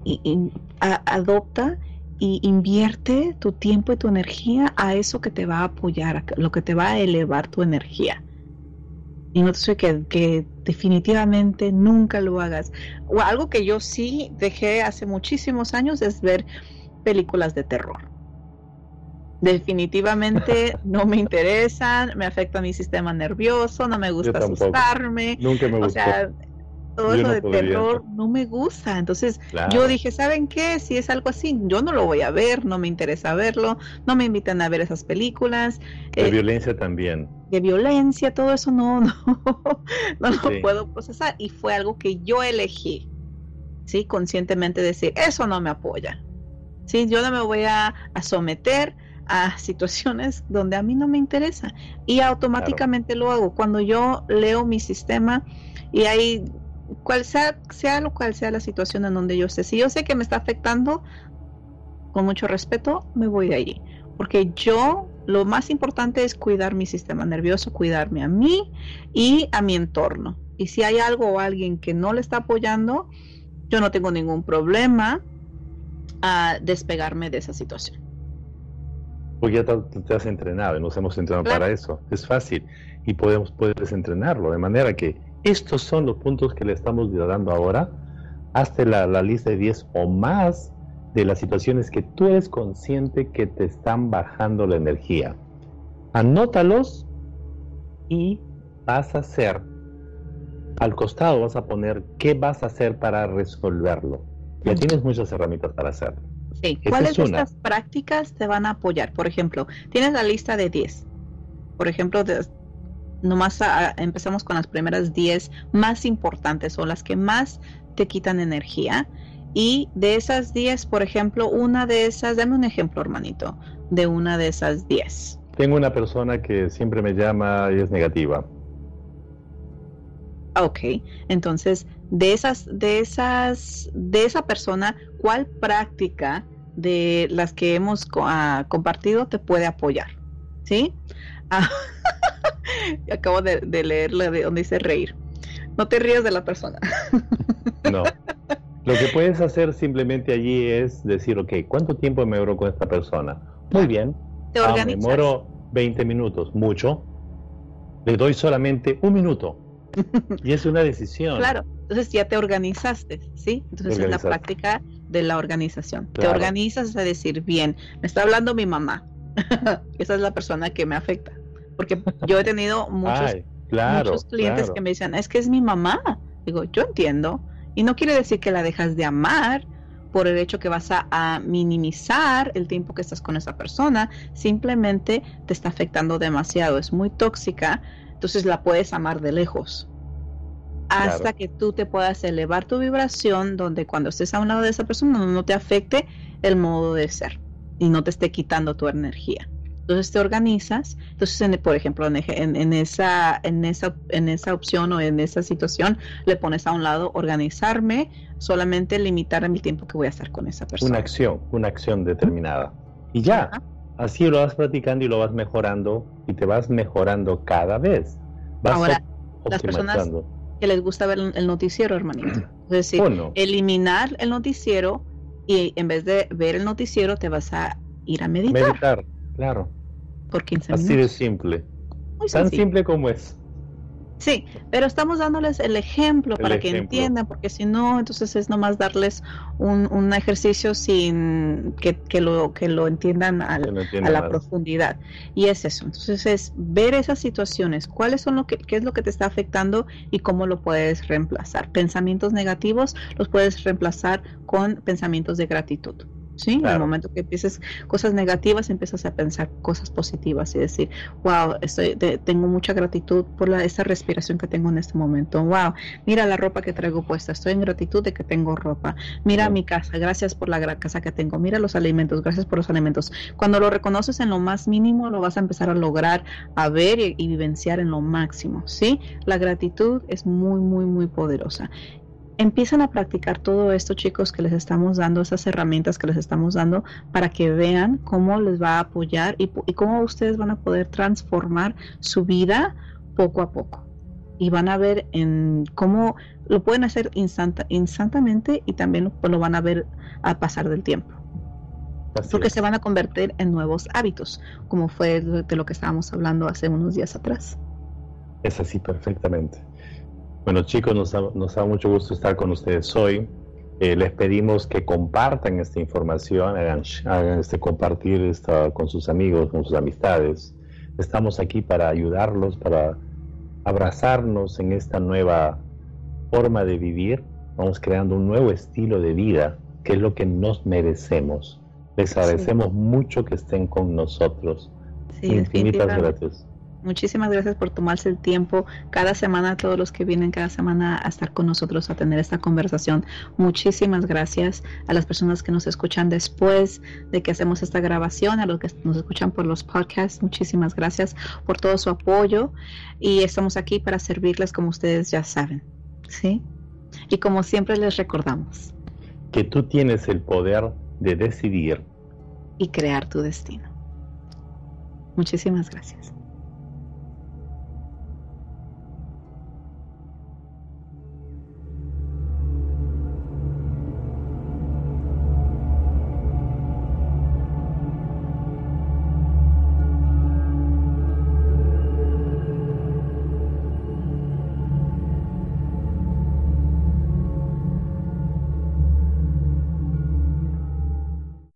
adopta y invierte tu tiempo y tu energía a eso que te va a apoyar, a lo que te va a elevar tu energía. Y no te que, que definitivamente nunca lo hagas. O algo que yo sí dejé hace muchísimos años es ver películas de terror definitivamente no me interesan, me afecta mi sistema nervioso, no me gusta asustarme. Nunca me O sea, todo eso de terror no me gusta. Entonces yo dije, ¿saben qué? Si es algo así, yo no lo voy a ver, no me interesa verlo, no me invitan a ver esas películas. De eh, violencia también. De violencia, todo eso no, no, no lo puedo procesar. Y fue algo que yo elegí, ¿sí? Conscientemente decir, eso no me apoya. ¿Sí? Yo no me voy a, a someter a situaciones donde a mí no me interesa y automáticamente lo hago. Cuando yo leo mi sistema y hay cual sea, sea lo cual sea la situación en donde yo esté, si yo sé que me está afectando, con mucho respeto, me voy de allí. Porque yo lo más importante es cuidar mi sistema nervioso, cuidarme a mí y a mi entorno. Y si hay algo o alguien que no le está apoyando, yo no tengo ningún problema a despegarme de esa situación. Porque ya te, has entrenado y nos hemos entrenado para eso. Es fácil y podemos, puedes entrenarlo. De manera que estos son los puntos que le estamos dando ahora. Hazte la, la lista de 10 o más de las situaciones que tú eres consciente que te están bajando la energía. Anótalos y vas a hacer, al costado vas a poner qué vas a hacer para resolverlo. Ya tienes muchas herramientas para hacerlo. Sí. ¿Cuáles de estas prácticas te van a apoyar? Por ejemplo, tienes la lista de 10. Por ejemplo, nomás empezamos con las primeras 10 más importantes o las que más te quitan energía. Y de esas 10, por ejemplo, una de esas, dame un ejemplo, hermanito, de una de esas 10. Tengo una persona que siempre me llama y es negativa. Ok, entonces de esas, de esas, de esa persona, ¿cuál práctica de las que hemos ah, compartido te puede apoyar? ¿Sí? Ah, acabo de, de leerla de donde dice reír. No te rías de la persona. no. Lo que puedes hacer simplemente allí es decir, ok, ¿cuánto tiempo me duró con esta persona? Muy bien, te organizas. Ah, me muero 20 minutos, mucho. Le doy solamente un minuto. y es una decisión. Claro, entonces ya te organizaste, ¿sí? Entonces es la práctica de la organización. Te organizas a decir, bien, me está hablando mi mamá. Esa es la persona que me afecta. Porque yo he tenido muchos, muchos clientes que me dicen, es que es mi mamá. Digo, yo entiendo. Y no quiere decir que la dejas de amar por el hecho que vas a, minimizar el tiempo que estás con esa persona. Simplemente te está afectando demasiado. Es muy tóxica. Entonces la puedes amar de lejos hasta que tú te puedas elevar tu vibración donde cuando estés a un lado de esa persona no te afecte el modo de ser y no te esté quitando tu energía. Entonces te organizas, entonces por ejemplo en, esa, en, esa, en esa opción o en esa situación le pones a un lado organizarme, solamente limitar mi tiempo que voy a estar con esa persona. Una acción, una acción determinada. Y ya, así lo vas practicando y lo vas mejorando y te vas mejorando cada vez. Vas Ahora, las personas que les gusta ver el noticiero, hermanito. Es decir, eliminar el noticiero y en vez de ver el noticiero te vas a ir a meditar. Meditar, claro. Por 15 Así de simple. Tan simple como es. Sí, pero estamos dándoles el ejemplo para que entiendan, porque si no, entonces es nomás darles un, ejercicio sin que, lo, que lo entiendan a la profundidad. Y es eso. Entonces es ver esas situaciones, cuáles son lo que, qué es lo que te está afectando y cómo lo puedes reemplazar. Pensamientos negativos los puedes reemplazar con pensamientos de gratitud. ¿Sí? El momento que empieces cosas negativas, empiezas a pensar cosas positivas y decir, wow, estoy, tengo mucha gratitud por la, esa respiración que tengo en este momento. Wow, mira la ropa que traigo puesta, estoy en gratitud de que tengo ropa. Mira mi casa, gracias por la casa que tengo. Mira los alimentos, gracias por los alimentos. Cuando lo reconoces en lo más mínimo, lo vas a empezar a lograr a ver y, y vivenciar en lo máximo, ¿sí? La gratitud es muy, muy, muy poderosa empiezan a practicar todo esto, chicos, que les estamos dando, esas herramientas que les estamos dando, para que vean cómo les va a apoyar y, cómo ustedes van a poder transformar su vida poco a poco. Y van a ver en cómo lo pueden hacer instantáneamente y también lo, van a ver a pasar del tiempo. porque se van a convertir en nuevos hábitos, como fue de lo que estábamos hablando hace unos días atrás. Es así perfectamente. Bueno chicos, nos da, mucho gusto estar con ustedes hoy. Eh, les pedimos que compartan esta información, hagan, este compartir esta, con sus amigos, con sus amistades. Estamos aquí para ayudarlos, para abrazarnos en esta nueva forma de vivir. Vamos creando un nuevo estilo de vida, que es lo que nos merecemos. Les agradecemos mucho que estén con nosotros. Infinitas gracias. Muchísimas gracias por tomarse el tiempo cada semana, todos los que vienen cada semana a estar con nosotros a tener esta conversación. Muchísimas gracias a las personas que nos escuchan después de que hacemos esta grabación, a los que nos escuchan por los podcasts. Muchísimas gracias por todo su apoyo y estamos aquí para servirles como ustedes ya saben. ¿Sí? Y como siempre les recordamos que tú tienes el poder de decidir y crear tu destino. Muchísimas gracias.